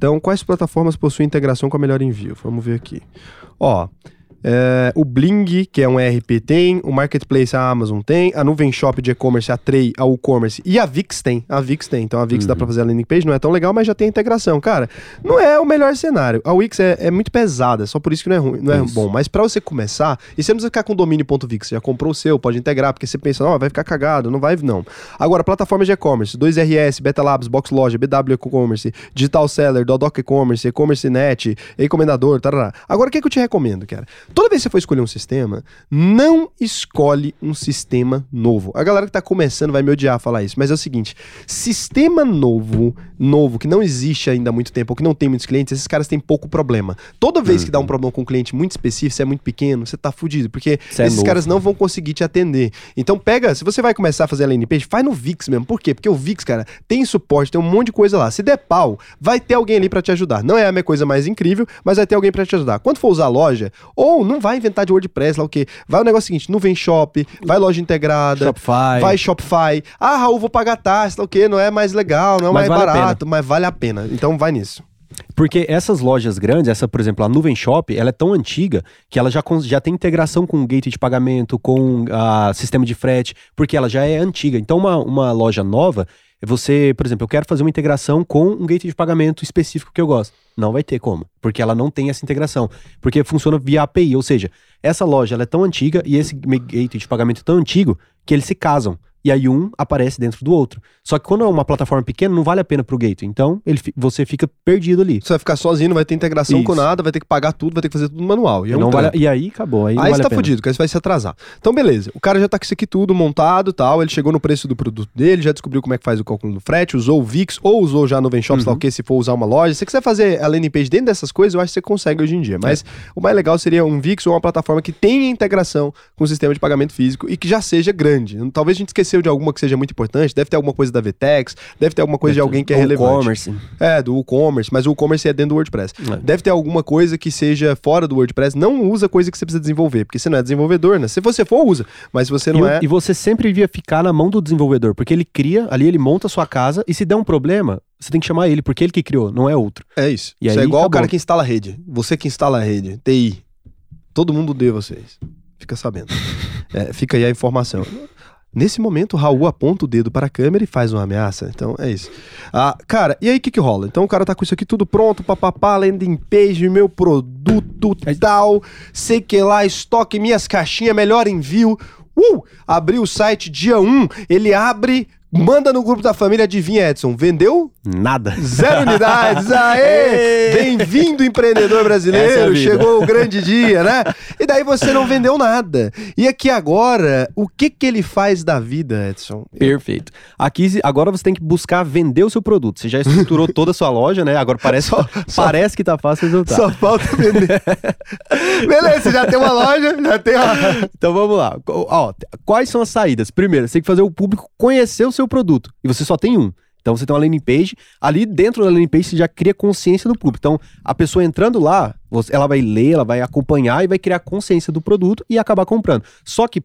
Então, quais plataformas possuem integração com a melhor envio? Vamos ver aqui. Ó, é, o Bling, que é um ERP, tem. O Marketplace, a Amazon tem. A Nuvem Shop de e-commerce, a Trey, a WooCommerce e a Vix tem. A Vix tem. Então a Vix dá pra fazer a landing page, não é tão legal, mas já tem a integração. Cara, não é o melhor cenário. A Wix é, é muito pesada, só por isso que não é ruim, não é Isso. bom. Mas pra você começar, e você não precisa ficar com domínio.vix, já comprou o seu, pode integrar, porque você pensa, não, vai ficar cagado, não vai, não. Agora, plataformas de e-commerce, 2RS, Beta Labs, Box Loja, BW E-commerce, Digital Seller, Dodoc E-commerce, E-commerce Net, Encomendador, tarará. Agora, o que, que eu te recomendo, cara? Toda vez que você for escolher um sistema, não escolhe um sistema novo. A galera que tá começando vai me odiar falar isso, mas é o seguinte: sistema novo, novo, que não existe ainda há muito tempo, ou que não tem muitos clientes, esses caras têm pouco problema. Toda vez que dá um problema com um cliente muito específico, você é muito pequeno, você tá fudido, porque Você é esses novo. caras não vão conseguir te atender. Então pega, se você vai começar a fazer page, faz no Vix mesmo. Por quê? Porque o Vix, cara, tem suporte, tem um monte de coisa lá. Se der pau, vai ter alguém ali pra te ajudar. Não é a minha coisa mais incrível, mas vai ter alguém pra te ajudar. Quando for usar a loja, ou não vai inventar de WordPress lá o quê? Vai o negócio seguinte, nuvem shop, vai loja integrada, Shopify. vai Shopify. Ah, Raul, vou pagar taxa, tá o quê? Não é mais legal, não é Mas mais vale barato, mas vale a pena. Então vai nisso. Porque essas lojas grandes, essa, por exemplo, a Nuvem Shop, ela é tão antiga que ela já, já tem integração com o gateway de pagamento, com a sistema de frete, porque ela já é antiga. Então, uma, uma loja nova, você, por exemplo, eu quero fazer uma integração com um gateway de pagamento específico que eu gosto. Não vai ter como, porque ela não tem essa integração. Porque funciona via API, ou seja, essa loja ela é tão antiga e esse gateway de pagamento é tão antigo que eles se casam. E aí um aparece dentro do outro. Só que quando é uma plataforma pequena, não vale a pena pro gateway. Então, ele, você fica perdido ali. Você vai ficar sozinho, não vai ter integração Isso. com nada, vai ter que pagar tudo, vai ter que fazer tudo manual. E, é um vale- e aí acabou. Aí, Aí, vale você tá fudido, que aí você vai se atrasar. Então, beleza. O cara já tá com isso aqui tudo montado tal. Ele chegou no preço do produto dele, já descobriu como é que faz o cálculo do frete, usou o VIX ou usou já no sei lá o que, se for usar uma loja. Se você quiser fazer a landing page dentro dessas coisas, eu acho que você consegue hoje em dia. Mas o mais legal seria um VIX ou uma plataforma que tenha integração com o sistema de pagamento físico e que já seja grande. Talvez a gente esqueceu de alguma que seja muito importante. Deve ter alguma coisa da VTEX, deve ter alguma coisa de alguém que é relevante. e-commerce. É, do e-commerce, mas o e-commerce é dentro do WordPress. É. Deve ter alguma coisa que seja fora do WordPress. Não usa coisa que você precisa desenvolver, porque você não é desenvolvedor, né? Se você for, usa. Mas se você E, não o- é. e você sempre devia ficar na mão do desenvolvedor, porque ele cria, ali ele monta a sua casa, e se der um problema, você tem que chamar ele, porque ele que criou, não é outro. É isso. E isso é aí, igual o acabou. cara que instala a rede. Você que instala a rede. TI. Todo mundo odeia vocês. Fica sabendo. É, fica aí a informação. Nesse momento, o Raul aponta o dedo para a câmera e faz uma ameaça. Então, é isso. Ah, cara, e aí o que que rola? Então o cara tá com isso aqui tudo pronto, papapá, landing page, meu produto, tal, sei que lá, estoque, minhas caixinhas, melhor envio. Uh! Abriu o site dia 1, ele abre, manda no grupo da família, adivinha, Edson, vendeu? Nada. Zero unidades, aê! Bem-vindo, empreendedor é brasileiro, vida. chegou o grande dia, né? E daí você não vendeu nada. E aqui agora, o que que ele faz da vida, Edson? Perfeito. Aqui, agora você tem que buscar vender o seu produto. Você já estruturou toda a sua loja, né? Agora parece, Só- só- parece que tá fácil resultar. Só falta vender. Beleza, você já tem uma loja, já tem uma... Então vamos lá. Ó, quais são as saídas? Primeiro, você tem que fazer o público conhecer o seu produto. E você só tem um. Então você tem uma landing page. Ali dentro da landing page você já cria consciência do público. Então a pessoa entrando lá, ela vai ler, ela vai acompanhar e vai criar consciência do produto e acabar comprando. Só que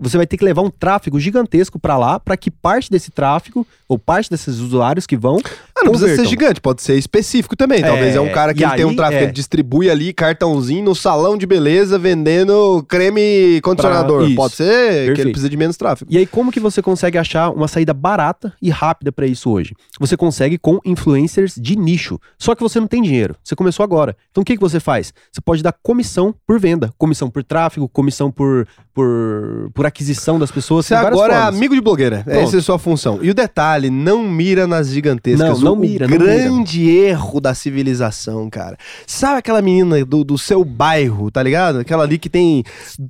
você vai ter que levar um tráfego gigantesco pra lá, para que parte desse tráfego ou parte desses usuários que vão Ah, não precisa ser gigante, pode ser específico também. Talvez É, é um cara que tem um tráfego, é. ele distribui ali cartãozinho no salão de beleza vendendo creme condicionador. isso. Pode ser que ele Perfeito. precisa de menos tráfego. E aí, como que você consegue achar uma saída barata e rápida pra isso hoje? Você consegue com influencers de nicho. Só que você não tem dinheiro. Você começou agora. Então o que, que você faz? Você pode dar comissão por venda, comissão por tráfego, comissão por, por, por aquisição das pessoas. Você agora é formas. amigo de blogueira. Pronto. Essa é a sua função. E o detalhe, não mira nas gigantescas. Não, não mira, o não grande erro da civilização, cara. Sabe aquela menina do, do seu bairro, tá ligado? Aquela ali que tem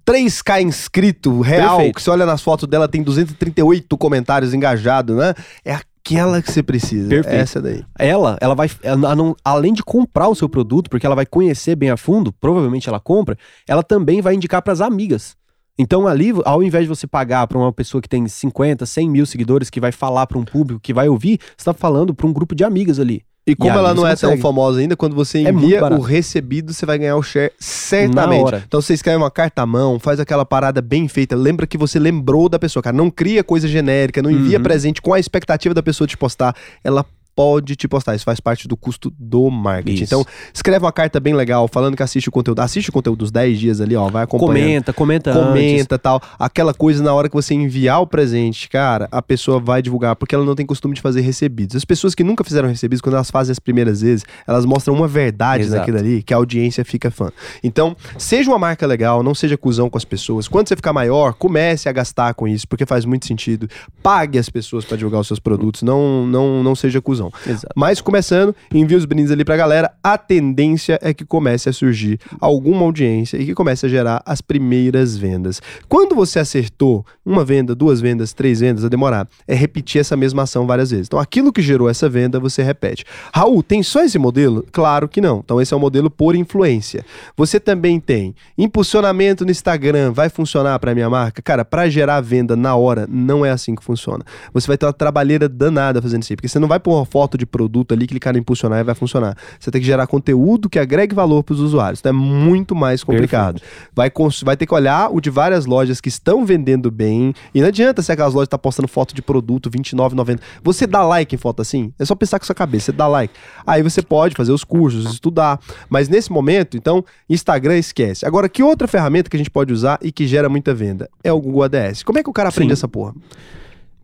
3k inscrito real, Perfeito. que você olha nas fotos dela tem 238 comentários engajados, né? É aquela que você precisa. Perfeito. Essa daí. ela, ela vai, ela não- além de comprar o seu produto, porque ela vai conhecer bem a fundo, provavelmente ela compra, ela também vai indicar para as amigas. Então ali, ao invés de você pagar para uma pessoa que tem 50, 100 mil seguidores, que vai falar para um público, que vai ouvir, você está falando para um grupo de amigas ali. E como E ela não é tão consegue. famosa ainda, quando você É envia barato. o recebido, você vai ganhar o share certamente. Então você escreve uma carta à mão, faz aquela parada bem feita, lembra que você lembrou da pessoa, cara. Não cria coisa genérica, não envia Uhum. presente com a expectativa da pessoa te postar. Ela pode te postar, isso faz parte do custo do marketing. Isso. Então, escreve uma carta bem legal, falando que assiste o conteúdo. Assiste o conteúdo dos 10 dias ali, ó, vai acompanhando. Comenta, comenta, antes. Comenta tal. Aquela coisa na hora que você enviar o presente, cara, a pessoa vai divulgar, porque ela não tem costume de fazer recebidos. As pessoas que nunca fizeram recebidos, quando elas fazem as primeiras vezes, elas mostram uma verdade Exato. naquilo ali, que a audiência fica fã. Então, seja uma marca legal, não seja cuzão com as pessoas. Quando você ficar maior, comece a gastar com isso, porque faz muito sentido. Pague as pessoas para divulgar os seus produtos, não, não, não seja cuzão. Exato. Mas começando, envia os brindes ali pra galera. A tendência é que comece a surgir alguma audiência e que comece a gerar as primeiras vendas. Quando você acertou uma venda, duas vendas, três vendas, a demorar, é repetir essa mesma ação várias vezes. Então, aquilo que gerou essa venda, você repete. Raul, tem só esse modelo? Claro que não. Então, esse é o modelo por influência. Você também tem impulsionamento no Instagram, vai funcionar para minha marca? Cara, para gerar venda na hora, não é assim que funciona. Você vai ter uma trabalheira danada fazendo isso aí, porque você não vai pôr uma foto de produto ali, clicar em impulsionar e vai funcionar. Você tem que gerar conteúdo que agregue valor para os usuários. Então é muito mais complicado. Vai, vai ter que olhar o de várias lojas que estão vendendo bem. E não adianta se aquelas lojas estão postando foto de produto R$29,90. Você dá like em foto assim? É só pensar com sua cabeça, você dá like. Aí você pode fazer os cursos, estudar. Mas nesse momento, então, Instagram esquece. Agora, que outra ferramenta que a gente pode usar e que gera muita venda? É o Google ADS. Como é que o cara aprende Sim. essa porra?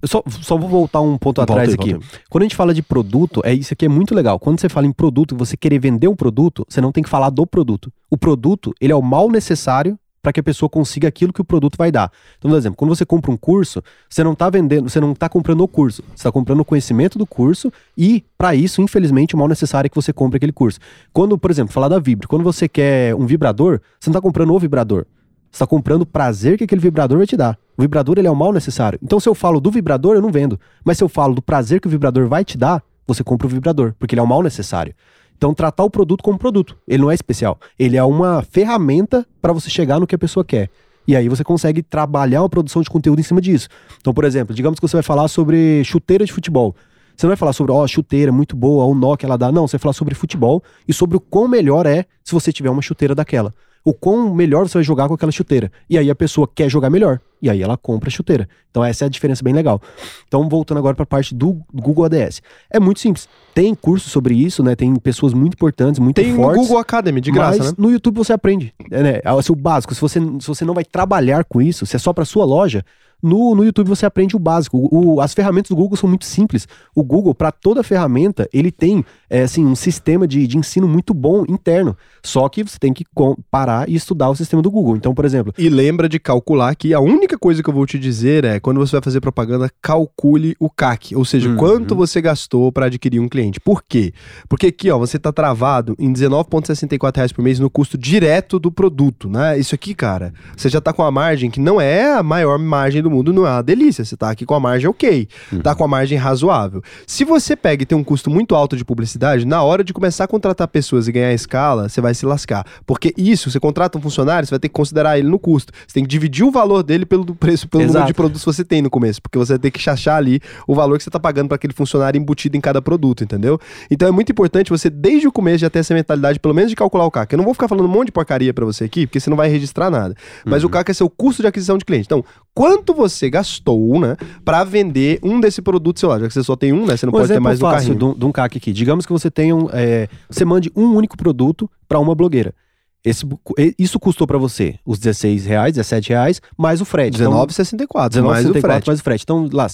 Eu só, só vou voltar um ponto Volta atrás aí, aqui. Quando a gente fala de produto, é isso aqui é muito legal. Quando você fala em produto e você querer vender um produto, você não tem que falar do produto. O produto, ele é o mal necessário para que a pessoa consiga aquilo que o produto vai dar. Então, por exemplo, quando você compra um curso, você não está vendendo, você não está comprando o curso, você está comprando o conhecimento do curso e, para isso, infelizmente, o mal necessário é que você compre aquele curso. Quando, por exemplo, falar da Vibro, quando você quer um vibrador, você não está comprando o vibrador. Você está comprando o prazer que aquele vibrador vai te dar. O vibrador ele é o mal necessário. Então, se eu falo do vibrador, eu não vendo. Mas se eu falo do prazer que o vibrador vai te dar, você compra o vibrador, porque ele é o mal necessário. Então, tratar o produto como produto. Ele não é especial. Ele é uma ferramenta para você chegar no que a pessoa quer. E aí você consegue trabalhar uma produção de conteúdo em cima disso. Então, por exemplo, digamos que você vai falar sobre chuteira de futebol. Você não vai falar sobre, ó, chuteira muito boa, o nó que ela dá. Não, você vai falar sobre futebol e sobre o quão melhor é se você tiver uma chuteira daquela. O quão melhor você vai jogar com aquela chuteira. E aí a pessoa quer jogar melhor. E aí ela compra a chuteira. Então essa é a diferença bem legal. Então voltando agora para a parte do Google ADS. É muito simples. Tem curso sobre isso, né? Tem pessoas muito importantes, muito Tem fortes. Google Academy, de graça, mas né? no YouTube você aprende. É, né? É o básico. Se você, se você não vai trabalhar com isso, se é só para sua loja, no, no YouTube você aprende o básico. O- o- as ferramentas do Google são muito simples. O Google, para toda ferramenta, ele tem é, assim, um sistema de, de ensino muito bom interno. Só que você tem que parar e estudar o sistema do Google. Então, por exemplo, E lembra de calcular que a única coisa que eu vou te dizer é quando você vai fazer propaganda, calcule o CAC, ou seja, Uhum. quanto você gastou para adquirir um cliente. Por quê? Porque aqui, ó, você tá travado em 19,64 reais por mês no custo direto do produto, né? Isso aqui, cara, você já tá com a margem que não é a maior margem do mundo, não é uma delícia. Você tá aqui com a margem ok, tá com a margem razoável. Se você pega e tem um custo muito alto de publicidade, na hora de começar a contratar pessoas e ganhar escala, você vai se lascar. Porque isso, você contrata um funcionário, você vai ter que considerar ele no custo. Você tem que dividir o valor dele pelo preço, pelo número Exato. de produtos que você tem no começo, porque você vai ter que chachar ali o valor que você tá pagando para aquele funcionário embutido em cada produto, entendeu? Então é muito importante você desde o começo já ter essa mentalidade, pelo menos de calcular o CAC. Eu não vou ficar falando um monte de porcaria para você aqui, porque você não vai registrar nada. Mas Uhum. o CAC é seu custo de aquisição de cliente. Então, quanto você gastou, né, para vender um desse produto seu lá, já que você só tem um, né, você não um pode ter mais fácil carrinho. de um, de um CAC aqui. Digamos que você tenha um, é, você mande um único produto para uma blogueira. Esse, isso custou para você os 16 reais, 17 reais, mais o frete. Então, 19,64, mais o 19,64 frete. mais o frete. Então, lá,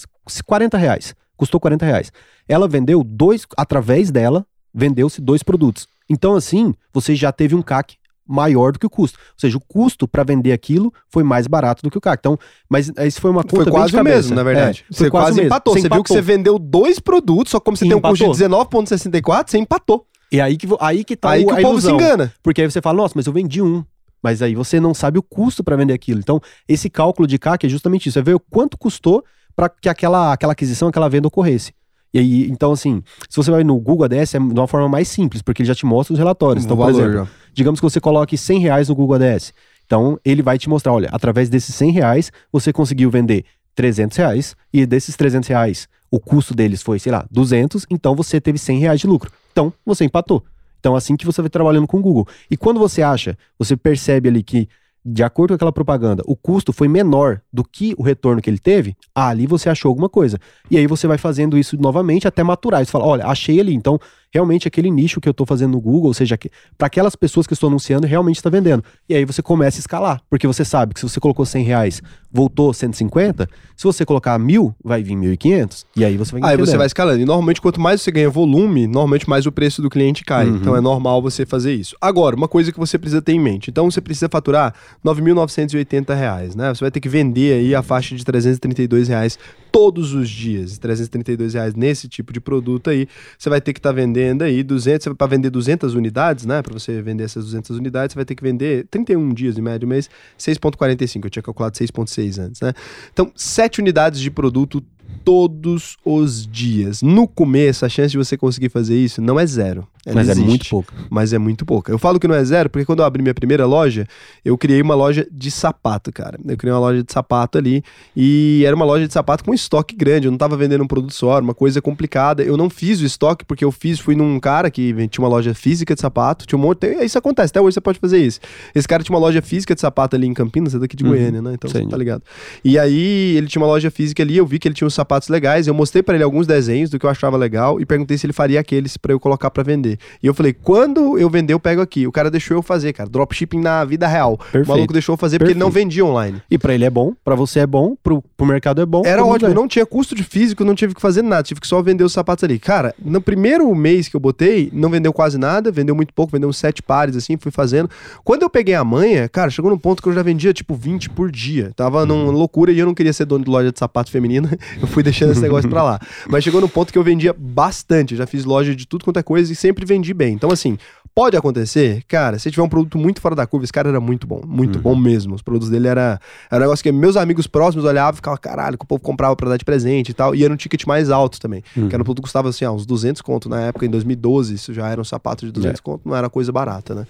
40 reais. Custou 40 reais. Ela vendeu dois, através dela, vendeu-se dois produtos. Então, assim, você já teve um CAC maior do que o custo. Ou seja, o custo para vender aquilo foi mais barato do que o CAC. Então, mas isso foi uma conta Foi bem quase o mesmo, na verdade. É, foi você quase, mesmo. empatou. Você, viu que você vendeu dois produtos, só que como você tem um custo de empatou. 19,64, você empatou. E aí que, aí que tá Aí o, que o povo se engana. Porque aí você fala, nossa, mas eu vendi um. Mas aí você não sabe o custo para vender aquilo. Então, esse cálculo de CAC é justamente isso. É ver o quanto custou para que aquela, aquela aquisição, aquela venda ocorresse. E aí, então assim, se você vai no Google ADS, é de uma forma mais simples, porque ele já te mostra os relatórios. Então, por valor exemplo, já. digamos que você coloque 100 reais no Google ADS. Então, ele vai te mostrar, olha, através desses 100 reais, você conseguiu vender 300 reais, e desses 300 reais, o custo deles foi, sei lá, 200, então você teve 100 reais de lucro. Então, você empatou. Então, assim que você vai trabalhando com o Google. E quando você acha, você percebe ali que, de acordo com aquela propaganda, o custo foi menor do que o retorno que ele teve, ah, ali você achou alguma coisa. E aí você vai fazendo isso novamente até maturar. Você fala, olha, achei ali. Então, realmente aquele nicho que eu estou fazendo no Google, ou seja, para aquelas pessoas que eu estou anunciando, realmente está vendendo. E aí você começa a escalar, porque você sabe que se você colocou 100 reais, voltou 150, se você colocar mil, vai vir 1.500, e aí você vai Aí você entendendo. vai escalando. E normalmente, quanto mais você ganha volume, normalmente mais o preço do cliente cai. Uhum. Então é normal você fazer isso. Agora, uma coisa que você precisa ter em mente. Então você precisa faturar 9.980 reais, né? Você vai ter que vender aí a faixa de 332 reais todos os dias. 332 reais nesse tipo de produto aí. Você vai ter que estar vendendo aí 200, para vender 200 unidades, né? Para você vender essas 200 unidades, você vai ter que vender 31 dias em média mês, 6.45. Eu tinha calculado 6.6 antes, né? Então, 7 unidades de produto todos os dias. No começo, a chance de você conseguir fazer isso não é zero. Ela Mas é existe, muito pouco. Mas é muito pouca. Eu falo que não é zero porque quando eu abri minha primeira loja, eu criei uma loja de sapato, cara. Eu criei uma loja de sapato ali e era uma loja de sapato com estoque grande. Eu não tava vendendo um produto só, era uma coisa complicada. Eu não fiz o estoque porque eu fiz, fui num cara que tinha uma loja física de sapato, tinha um monte. Isso acontece, até hoje você pode fazer isso. Esse cara tinha uma loja física de sapato ali em Campinas, é daqui de Uhum. Goiânia, né? Então Sim. você tá ligado. E aí ele tinha uma loja física ali, eu vi que ele tinha uns sapatos legais, eu mostrei pra ele alguns desenhos do que eu achava legal e perguntei se ele faria aqueles pra eu colocar pra vender. E eu falei, quando eu vender, eu pego aqui. O cara deixou eu fazer, cara. Dropshipping na vida real. Perfeito. O maluco deixou eu fazer porque ele não Perfeito. vendia online. E pra ele é bom, pra você é bom, pro, pro mercado é bom. Era ótimo, é. não tinha custo de físico, não tive que fazer nada, tive que só vender os sapatos ali. Cara, no primeiro mês que eu botei, não vendeu quase nada, vendeu muito pouco, vendeu uns sete pares, assim, fui fazendo. Quando eu peguei a manha, cara, chegou num ponto que eu já vendia, tipo, 20 por dia. Tava numa loucura e eu não queria ser dono de loja de sapato feminina, eu fui deixando esse negócio pra lá. Mas chegou num ponto que eu vendia bastante, eu já fiz loja de tudo quanto é coisa e sempre vendi bem. Então, assim, Pode acontecer, cara, se tiver um produto muito fora da curva, esse cara era muito bom, muito bom mesmo. Os produtos dele era, era um negócio que meus amigos próximos olhavam e ficavam, caralho, que o povo comprava pra dar de presente e tal. E era um ticket mais alto também. Que era um produto que custava assim, ah, uns 200 conto na época, em 2012. Isso já era um sapato de 200 conto, não era coisa barata, né?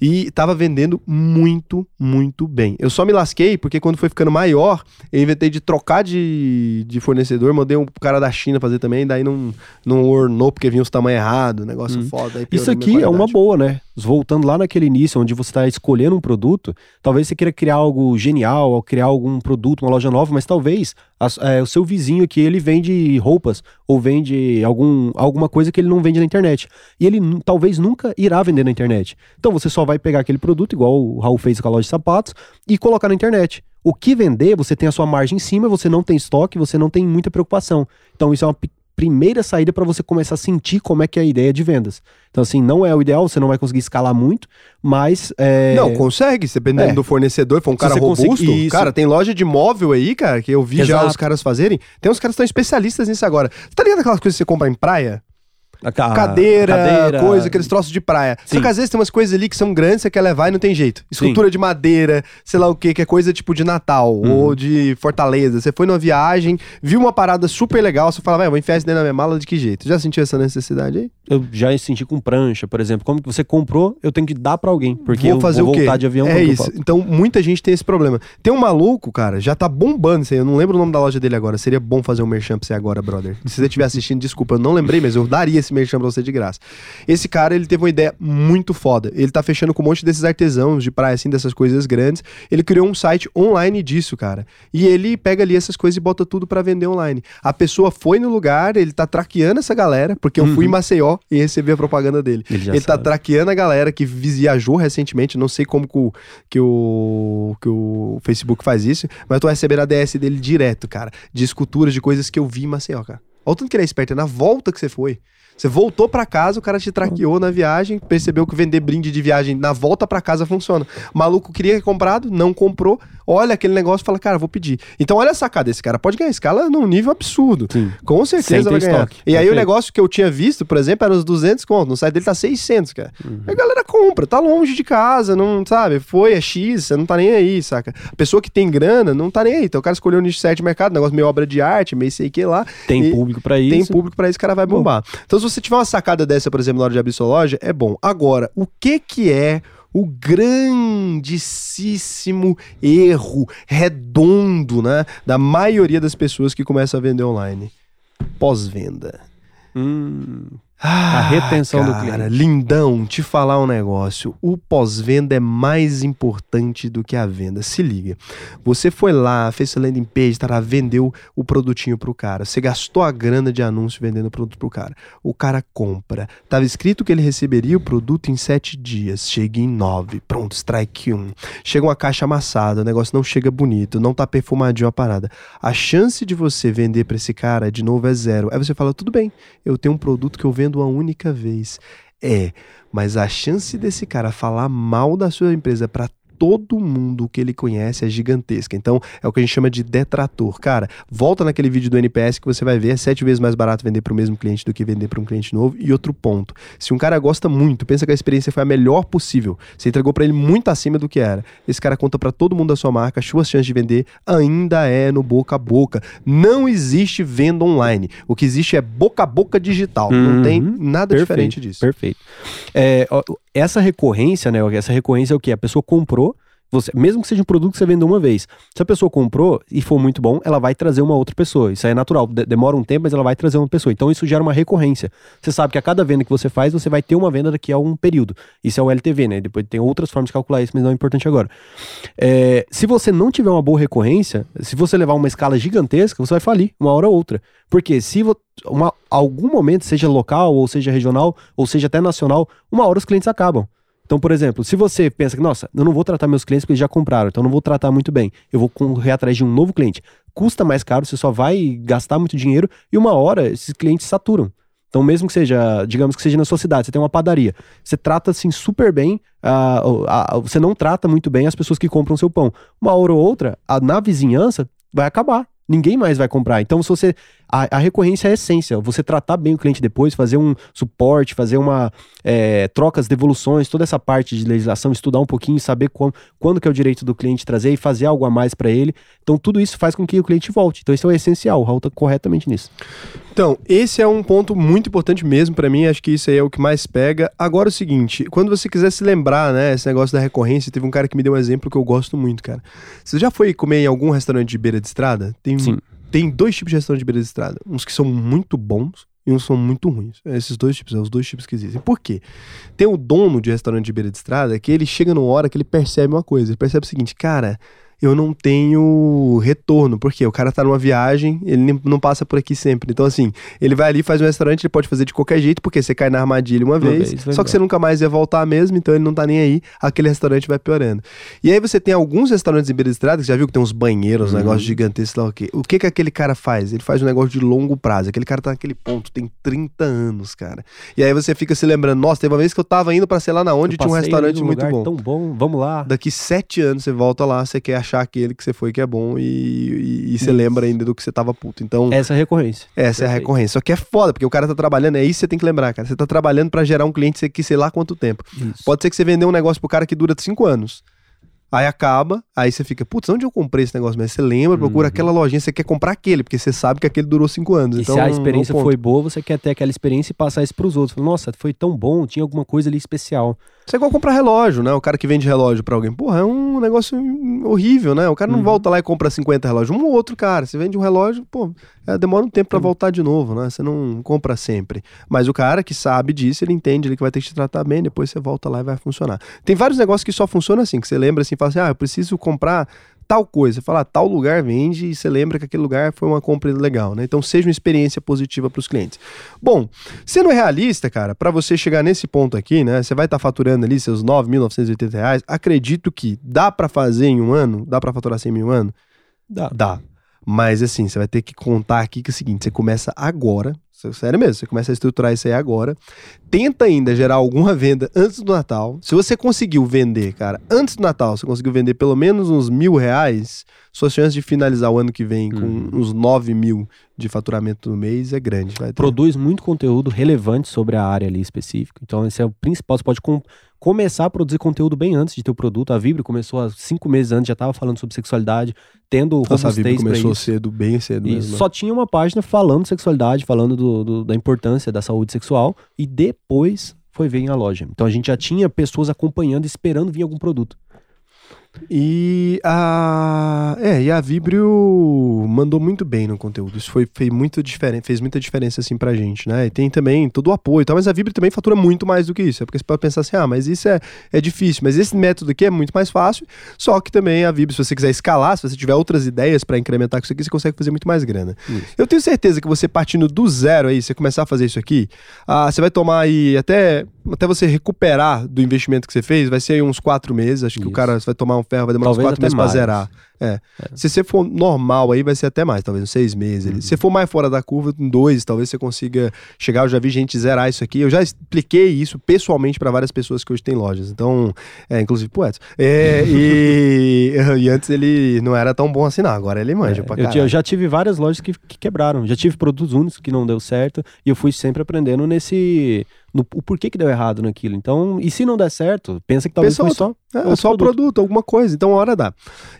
E tava vendendo muito, muito bem. Eu só me lasquei porque quando foi ficando maior, eu inventei de trocar de, de fornecedor, mandei um cara da China fazer também, daí não, não ornou porque vinha os tamanhos errados, negócio foda. aí piorou Isso aqui é uma qualidade. Boa, né? Voltando lá naquele início, onde você está escolhendo um produto, talvez você queira criar algo genial, ou criar algum produto, uma loja nova, mas talvez as- é, o seu vizinho aqui, ele vende roupas, ou vende algum, alguma coisa que ele não vende na internet. E ele talvez nunca irá vender na internet. Então você só vai pegar aquele produto, igual o Raul fez com a loja de sapatos, e colocar na internet. O que vender, você tem a sua margem em cima, você não tem estoque, você não tem muita preocupação. Então isso é uma primeira saída para você começar a sentir como é que é a ideia de vendas. Então assim, não é o ideal, você não vai conseguir escalar muito, mas é, Não, consegue, dependendo É. do fornecedor, for um cara robusto. Isso. Cara, tem loja de móvel aí, cara, que eu vi já Exato. os caras fazerem. Tem uns caras que estão especialistas nisso agora. Você tá ligado aquelas coisas que você compra em praia? A ca- cadeira, cadeira, coisa, aqueles troços de praia. Só Sim. que às vezes tem umas coisas ali que são grandes, você quer levar e não tem jeito. Escultura de madeira, sei lá o que, que é coisa tipo de Natal Uhum. ou de Fortaleza. Você foi numa viagem, viu uma parada super legal, você fala, vai, vou enfiar isso dentro da minha mala de que jeito? Já sentiu essa necessidade aí? Eu já senti com prancha, por exemplo. Como que você comprou, eu tenho que dar pra alguém, porque vou eu fazer vou o quê? voltar de avião. É isso. Então, muita gente tem esse problema. Tem um maluco, cara, já tá bombando isso aí. Eu não lembro o nome da loja dele agora. Seria bom fazer um merchan pra você agora, brother. Se você estiver assistindo, desculpa, eu não lembrei, mas eu daria esse merchan pra você de graça. Esse cara, ele teve uma ideia muito foda. Ele tá fechando com um monte desses artesãos de praia, assim, dessas coisas grandes. Ele criou um site online disso, cara. E ele pega ali essas coisas e bota tudo pra vender online. A pessoa foi no lugar, ele tá traqueando essa galera, porque eu fui em Maceió e recebi a propaganda dele. Ele Ele tá traqueando a galera que viajou recentemente, não sei como que o, que o, que o Facebook faz isso, mas eu tô recebendo a DS dele direto, cara, de esculturas, de coisas que eu vi em Maceió, cara. Olha o tanto que ele é esperto, é na volta que você foi. Você voltou pra casa, o cara te traqueou na viagem, percebeu que vender brinde de viagem na volta pra casa funciona. O maluco queria comprado, não comprou. Olha aquele negócio e fala, cara, vou pedir. Então olha a sacada, esse cara pode ganhar escala num nível absurdo. Sim. Com certeza vai ganhar. estoque. E aí o Perfeito. negócio que eu tinha visto, por exemplo, era os 200 conto, no site dele tá 600, cara. Uhum. A galera compra, tá longe de casa, não sabe, foi, é X, você não tá nem aí, saca? A pessoa que tem grana não tá nem aí. Então o cara escolheu o nicho certo de mercado, negócio meio obra de arte, meio sei que lá. Tem E- público pra Tem isso. público pra isso, o cara vai bombar. Então, se você tiver uma sacada dessa, por exemplo, na hora de abrir sua loja, é bom. Agora, o que que é o grandíssimo erro redondo, né, da maioria das pessoas que começam a vender online? Pós-venda. Hum, Ah, retenção do cara, cliente. Lindão, te falar um negócio. O pós-venda é mais importante do que a venda. Se liga. Você foi lá, fez sua landing page, tará, vendeu o produtinho pro cara. Você gastou a grana de anúncio vendendo o produto pro cara. O cara compra. Tava escrito que ele receberia o produto em sete dias. Chega em nove. Pronto, strike um. Chega uma caixa amassada, o negócio não chega bonito, não tá perfumadinho a parada. A chance de você vender pra esse cara, de novo, é zero. Aí você fala, tudo bem, eu tenho um produto que eu vendo uma única vez. É, mas a chance desse cara falar mal da sua empresa pra todo mundo que ele conhece é gigantesca. Então, é o que a gente chama de detrator. Cara, volta naquele vídeo do NPS que você vai ver, é sete vezes mais barato vender para o mesmo cliente do que vender para um cliente novo. E outro ponto, se um cara gosta muito, pensa que a experiência foi a melhor possível, você entregou para ele muito acima do que era. Esse cara conta para todo mundo da sua marca, as suas chances de vender ainda é no boca a boca. Não existe venda online. O que existe é boca a boca digital. Não Uhum. tem nada perfeito, diferente disso. Perfeito. É, essa recorrência, né? Essa recorrência é o que? A pessoa comprou, você, mesmo que seja um produto que você vendeu uma vez. Se a pessoa comprou e for muito bom, ela vai trazer uma outra pessoa. Isso é natural. de- demora um tempo, mas ela vai trazer uma pessoa. Então isso gera uma recorrência. Você sabe que a cada venda que você faz, você vai ter uma venda daqui a um período. Isso é o LTV, né? Depois tem outras formas de calcular isso, mas não é importante agora. É, se você não tiver uma boa recorrência, se você levar uma escala gigantesca, você vai falir uma hora ou outra. Porque se uma, algum momento, seja local, ou seja regional, ou seja até nacional, uma hora os clientes acabam. Então, por exemplo, se você pensa que, nossa, eu não vou tratar meus clientes porque eles já compraram, então eu não vou tratar muito bem, eu vou correr atrás de um novo cliente. Custa mais caro, você só vai gastar muito dinheiro e uma hora esses clientes saturam. Então, mesmo que seja, digamos que seja na sua cidade, você tem uma padaria, você trata assim super bem, ah, ah, você não trata muito bem as pessoas que compram seu pão. Uma hora ou outra, na vizinhança, vai acabar. Ninguém mais vai comprar. Então, se você. A, a recorrência é a essência. Você tratar bem o cliente depois, fazer um suporte, fazer uma. é, trocas, devoluções, toda essa parte de legislação, estudar um pouquinho, saber quando, quando que é o direito do cliente trazer e fazer algo a mais para ele. Então, tudo isso faz com que o cliente volte. Então, isso é o essencial. O Raul tá corretamente nisso. Então, esse é um ponto muito importante mesmo pra mim, acho que isso aí é o que mais pega. Agora é o seguinte, quando você quiser se lembrar, né, esse negócio da recorrência, teve um cara que me deu um exemplo que eu gosto muito, cara. Você já foi comer em algum restaurante de beira de estrada? Tem, Sim. Tem dois tipos de restaurante de beira de estrada, uns que são muito bons e uns que são muito ruins. É Esses dois tipos, são os dois tipos que existem. Por quê? Tem o dono de restaurante de beira de estrada que ele chega numa hora que ele percebe uma coisa, ele percebe o seguinte, cara, eu não tenho retorno, porque o cara tá numa viagem, ele não passa por aqui sempre. Então, assim, ele vai ali, faz um restaurante, ele pode fazer de qualquer jeito, porque você cai na armadilha uma, vez, vez, vai só que você nunca mais ia voltar mesmo, então ele não tá nem aí, aquele restaurante vai piorando. E aí você tem alguns restaurantes em beira de estrada, que você já viu que tem uns banheiros, um Uhum. negócio gigantesco lá, o quê? O que que aquele cara faz? Ele faz um negócio de longo prazo. Aquele cara tá naquele ponto, tem 30 anos, cara. E aí você fica se lembrando, nossa, teve uma vez que eu tava indo pra sei lá na onde, tinha um restaurante muito bom. Tão bom, vamos lá. Daqui sete anos você volta lá, você quer achar aquele que você foi que é bom e, e- e você lembra ainda do que você tava puto. Então, Essa é a recorrência. essa é a perfeito. recorrência. Só que é foda, porque o cara tá trabalhando, é isso que você tem que lembrar, cara. Você tá trabalhando pra gerar um cliente que sei lá quanto tempo. Isso. Pode ser que você vendeu um negócio pro cara que dura cinco anos. Aí acaba, aí você fica, putz, onde eu comprei esse negócio? Mas você lembra, procura Uhum. aquela lojinha, você quer comprar aquele, porque você sabe que aquele durou cinco anos. E então, se a é experiência foi boa, você quer ter aquela experiência e passar isso pros outros. Nossa, foi tão bom, tinha alguma coisa ali especial. Isso é igual comprar relógio, né? O cara que vende relógio pra alguém. Porra, é um negócio horrível, né? O cara não Uhum. volta lá e compra 50 relógios. Um ou outro, cara. Você vende um relógio, pô, é, demora um tempo pra Uhum. voltar de novo, né? Você não compra sempre. Mas o cara que sabe disso, ele entende ele que vai ter que te tratar bem, depois você volta lá e vai funcionar. Tem vários negócios que só funcionam assim, que você lembra assim, fala assim, ah, eu preciso comprar tal coisa. Você fala, ah, tal lugar vende e você lembra que aquele lugar foi uma compra legal, né? Então seja uma experiência positiva para os clientes. Bom, sendo realista, cara, para você chegar nesse ponto aqui, né? Você vai estar faturando ali seus 9.980 reais. Acredito que dá para fazer em um ano, dá para faturar 100 mil em um ano? Dá. Dá. Mas assim, você vai ter que contar aqui que é o seguinte: você começa agora. Sério mesmo, você começa a estruturar isso aí agora. Tenta ainda gerar alguma venda antes do Natal. Se você conseguiu vender, cara, antes do Natal, você conseguiu vender pelo menos uns mil reais, suas chances de finalizar o ano que vem com Uhum. uns 9 mil de faturamento no mês é grande. Produz muito conteúdo relevante sobre a área ali específica. Então, esse é o principal. Você pode com- começar a produzir conteúdo bem antes de ter o produto. A Vibrio começou há cinco meses antes, já estava falando sobre sexualidade, tendo Nossa, a para começou cedo, bem cedo E mesmo. né? só tinha uma página falando de sexualidade, falando do- do- da importância da saúde sexual, e depois foi ver a loja. Então a gente já tinha pessoas acompanhando, esperando vir algum produto. E a. É, e a Vibrio mandou muito bem no conteúdo. Isso foi, fez, muito diferen... fez muita diferença assim pra gente, né? E tem também todo o apoio e tal, mas a Vibrio também fatura muito mais do que isso. É porque você pode pensar assim, ah, mas isso é, é difícil. Mas esse método aqui é muito mais fácil. Só que também a Vibrio, se você quiser escalar, se você tiver outras ideias pra incrementar com isso aqui, você consegue fazer muito mais grana. Isso. Eu tenho certeza que você partindo do zero aí, você começar a fazer isso aqui, ah, você vai tomar aí até, até você recuperar do investimento que você fez, vai ser aí uns quatro meses. Acho que o Isso. cara vai tomar um ferro, vai demorar Talvez uns quatro meses pra mais. zerar. É. Se você for normal aí, vai ser até mais, talvez uns seis meses. ali. Se você for mais fora da curva, em dois, talvez você consiga chegar. Eu já vi gente zerar isso aqui. Eu já expliquei isso pessoalmente para várias pessoas que hoje têm lojas. Então, é, inclusive Edson. É, e, e antes ele não era tão bom assim, não. Agora ele manja É, pra eu, caralho. eu já tive várias lojas que, que quebraram. Já tive produtos únicos que não deu certo. E eu fui sempre aprendendo nesse. No, o porquê que deu errado naquilo. Então, e se não der certo, pensa que talvez Pensa foi outro. só. É, só o produto. produto, alguma coisa. Então, uma hora dá.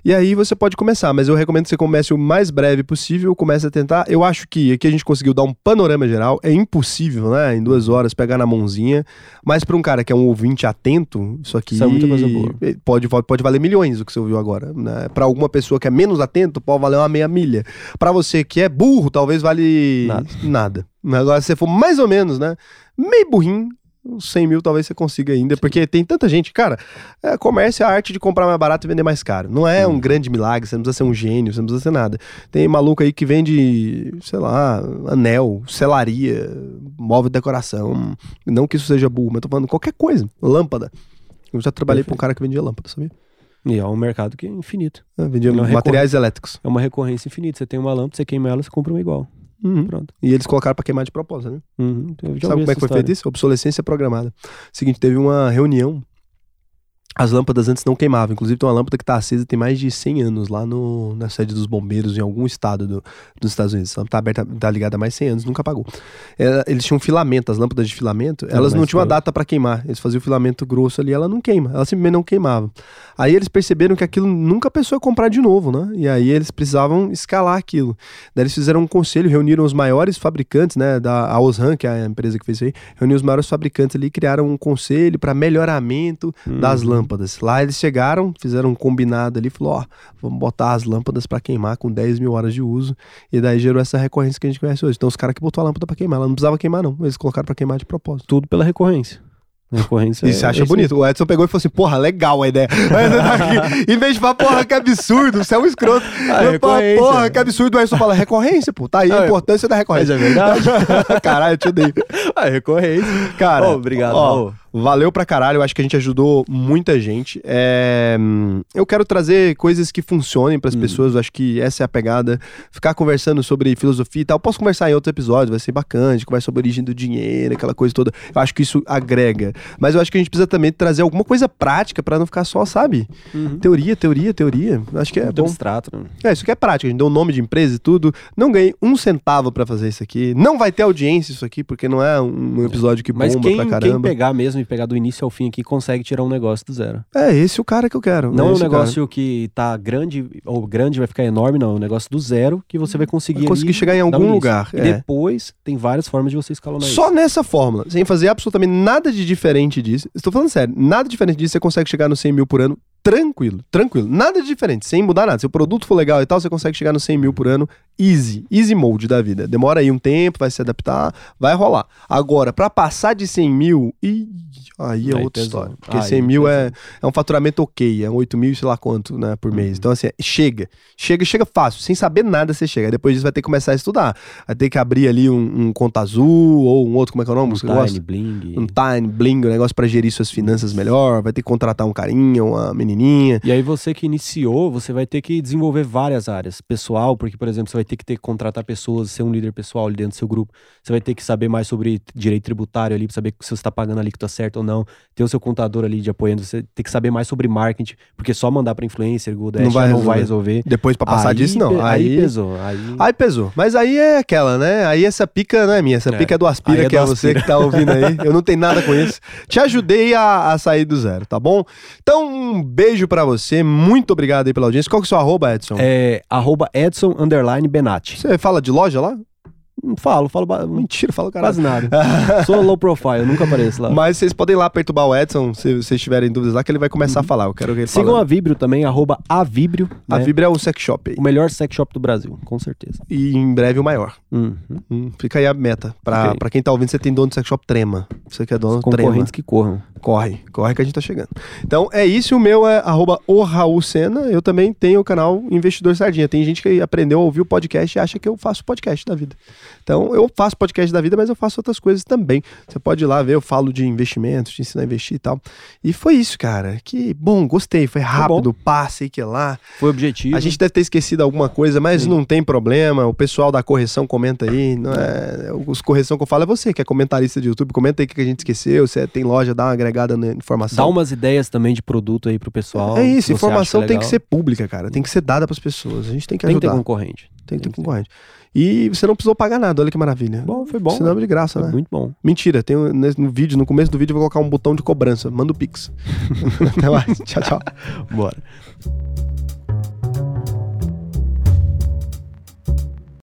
E aí você pode começar, mas eu recomendo que você comece o mais breve possível, comece a tentar. Eu acho que aqui a gente conseguiu dar um panorama geral. É impossível, né? Em duas horas pegar na mãozinha. Mas para um cara que é um ouvinte atento, isso aqui Isso é muita coisa boa. Pode, pode, pode valer milhões o que você ouviu agora. Né? Para alguma pessoa que é menos atento, pode valer uma meia milha. Para você que é burro, talvez vale Nada. nada. Agora, se você for mais ou menos, né? Meio burrinho. Uns 100 mil talvez você consiga ainda, porque tem tanta gente. Cara, é, comércio é a arte de comprar mais barato e vender mais caro. Não é um grande milagre, você não precisa ser um gênio, você não precisa ser nada. Tem maluco aí que vende, sei lá, anel, selaria, móvel de decoração. Não que isso seja burro, mas tô falando qualquer coisa. Lâmpada. Eu já trabalhei pra um cara que vendia lâmpada, sabia? E é um mercado que é infinito. Eu vendia Não, materiais elétricos. É uma recorrência infinita. Você tem uma lâmpada, você queima ela, você compra uma igual. Uhum. Pronto. E eles colocaram pra queimar de propósito, né? Uhum. Sabe como é que foi feito isso? Obsolescência programada. Seguinte, teve uma reunião. As lâmpadas antes não queimavam. Inclusive, tem uma lâmpada que tá acesa tem mais de 100 anos lá no, na sede dos bombeiros em algum estado do- dos Estados Unidos. Ela tá aberta, tá ligada há mais de 100 anos, nunca apagou. Ela- eles tinham filamento, as lâmpadas de filamento, elas não tinham uma data para queimar. Eles faziam o filamento grosso ali, ela não queima. Ela simplesmente não queimava. Aí eles perceberam que aquilo nunca a pessoa ia comprar de novo, né? E aí eles precisavam escalar aquilo. Daí eles fizeram um conselho, reuniram os maiores fabricantes, né? Da a Osram, que é a empresa que fez isso aí, reuniu os maiores fabricantes ali e criaram um conselho para melhoramento das lâmpadas. Lá eles chegaram, fizeram um combinado ali, falou: ó, vamos botar as lâmpadas para queimar com 10 mil horas de uso. E daí gerou essa recorrência que a gente conhece hoje. Então os caras que botou a lâmpada para queimar, ela não precisava queimar, não. Eles colocaram para queimar de propósito. Tudo pela recorrência. Recorrência E você é- acha é bonito. O Edson pegou e falou assim: porra, legal a ideia. Tá em vez de falar, porra, que absurdo, você é um escroto. Ah, Eu falo, porra, que absurdo. O Edson fala: recorrência, pô. Tá aí a Ah, importância da recorrência. Mas é verdade. Caralho, eu te odeio. Ah, recorrência. Cara, Ô, obrigado, ó. Valeu pra caralho. Eu acho que a gente ajudou muita gente. É, eu quero trazer coisas que funcionem pras Hum. pessoas. Eu acho que essa é a pegada. Ficar conversando sobre filosofia e tal. Posso conversar em outros episódios, vai ser bacana. A gente conversa sobre a origem do dinheiro, aquela coisa toda. Eu acho que isso agrega. Mas eu acho que a gente precisa também trazer alguma coisa prática pra não ficar só, sabe? Uhum. Teoria, teoria, teoria. Acho que é Muito bom. abstrato, né? É, isso aqui é prático, a gente deu o nome de empresa e tudo. Não ganhei um centavo pra fazer isso aqui. Não vai ter audiência isso aqui, porque não é um episódio que Mas bomba quem, pra quem caramba. pegar mesmo e pegar do início ao fim aqui consegue tirar um negócio do zero. É esse o cara que eu quero. Não é um esse o negócio que tá grande ou grande vai ficar enorme, não. É um negócio do zero que você vai conseguir. Vai conseguir chegar em algum início. lugar, E é. depois tem várias formas de você escalonar Só isso. nessa fórmula, sem fazer absolutamente nada de diferente disso. Estou falando sério, nada diferente disso, você consegue chegar no 100 mil por ano tranquilo, tranquilo. Nada de diferente, sem mudar nada. Se o produto for legal e tal, você consegue chegar no 100 mil por ano easy, easy mode da vida. Demora aí um tempo, vai se adaptar, vai rolar. Agora, pra passar de 100 mil, ih, aí é Aí outra pesou. história. Porque Aí 100 mil é, é um faturamento ok, é 8 mil sei lá quanto, né, por mês. Uhum. Então, assim, chega. Chega, chega fácil. Sem saber nada, você chega. Depois disso vai ter que começar a estudar. Vai ter que abrir ali um, um conta azul ou um outro, como é que é o nome? Um que você gosta? Tiny, Bling. um time, bling, um negócio pra gerir suas finanças melhor, vai ter que contratar um carinha, uma pequenininha. E aí você que iniciou, você vai ter que desenvolver várias áreas. Pessoal, porque, por exemplo, você vai ter que ter que contratar pessoas, ser um líder pessoal ali dentro do seu grupo. Você vai ter que saber mais sobre direito tributário ali, pra saber se você está pagando a alíquota certa ou não. Ter o seu contador ali de apoiando. Você tem que saber mais sobre marketing, porque só mandar pra influencer, Google Dash, Não vai não vai resolver. resolver. Depois pra passar Aí disso, não. Aí, Aí pesou. Aí... aí pesou. Mas aí é aquela, né? Aí essa pica não é minha, essa É. pica é do Aspira, é que do é você Aspira. que tá ouvindo aí. Eu não tenho nada com isso. Te ajudei a, a sair do zero, tá bom? Então, um beijo pra você. Muito obrigado aí pela audiência. Qual que é o seu arroba, Edson? É arroba Edson underline Benatti. Você fala de loja lá? Não falo, falo Mentira, fala caralho. quase nada. Sou low profile, nunca apareço lá. Mas vocês podem ir lá perturbar o Edson, se vocês tiverem dúvidas lá, que ele vai começar a falar. Eu quero que ele Uhum. Sigam fale. a Vibrio também, arroba Avibrio. A né? Vibra é o sex shop aí. O melhor sex shop do Brasil, com certeza. E em breve o maior. Uhum. Hum, fica aí a meta. Pra, Ok. pra quem tá ouvindo, você tem dono de sex shop, trema. Você que é dono, trema. Concorrentes que corram. Corre, corre que a gente tá chegando. Então é isso, o meu é arroba o Raul Sena. Eu também tenho o canal Investidor Sardinha. Tem gente que aprendeu a ouvir o podcast e acha que eu faço podcast da vida. Então eu faço podcast da vida, mas eu faço outras coisas também. Você pode ir lá ver, eu falo de investimentos, te ensino a investir e tal. E foi isso, cara. Que bom, gostei. Foi rápido, passe que lá. Foi objetivo. A gente deve ter esquecido alguma coisa, mas não tem problema. O pessoal da correção comenta aí. Não é, os correção que eu falo é você, que é comentarista de YouTube. Comenta aí o que a gente esqueceu. Se tem loja, dá uma agregada na Dá informação. umas ideias também de produto aí pro pessoal. é isso, você informação acha tem que ser pública, cara. Tem que ser dada pras pessoas. A gente tem que Tem que ter ajudar. concorrente. Tem que ter concorrente. E você não precisou pagar nada, olha que maravilha. Bom, foi bom. É de graça, Foi né? muito bom. Mentira, tem um- no vídeo, no começo do vídeo, eu vou colocar um botão de cobrança. Manda o Pix. Até mais. tchau, tchau. Bora.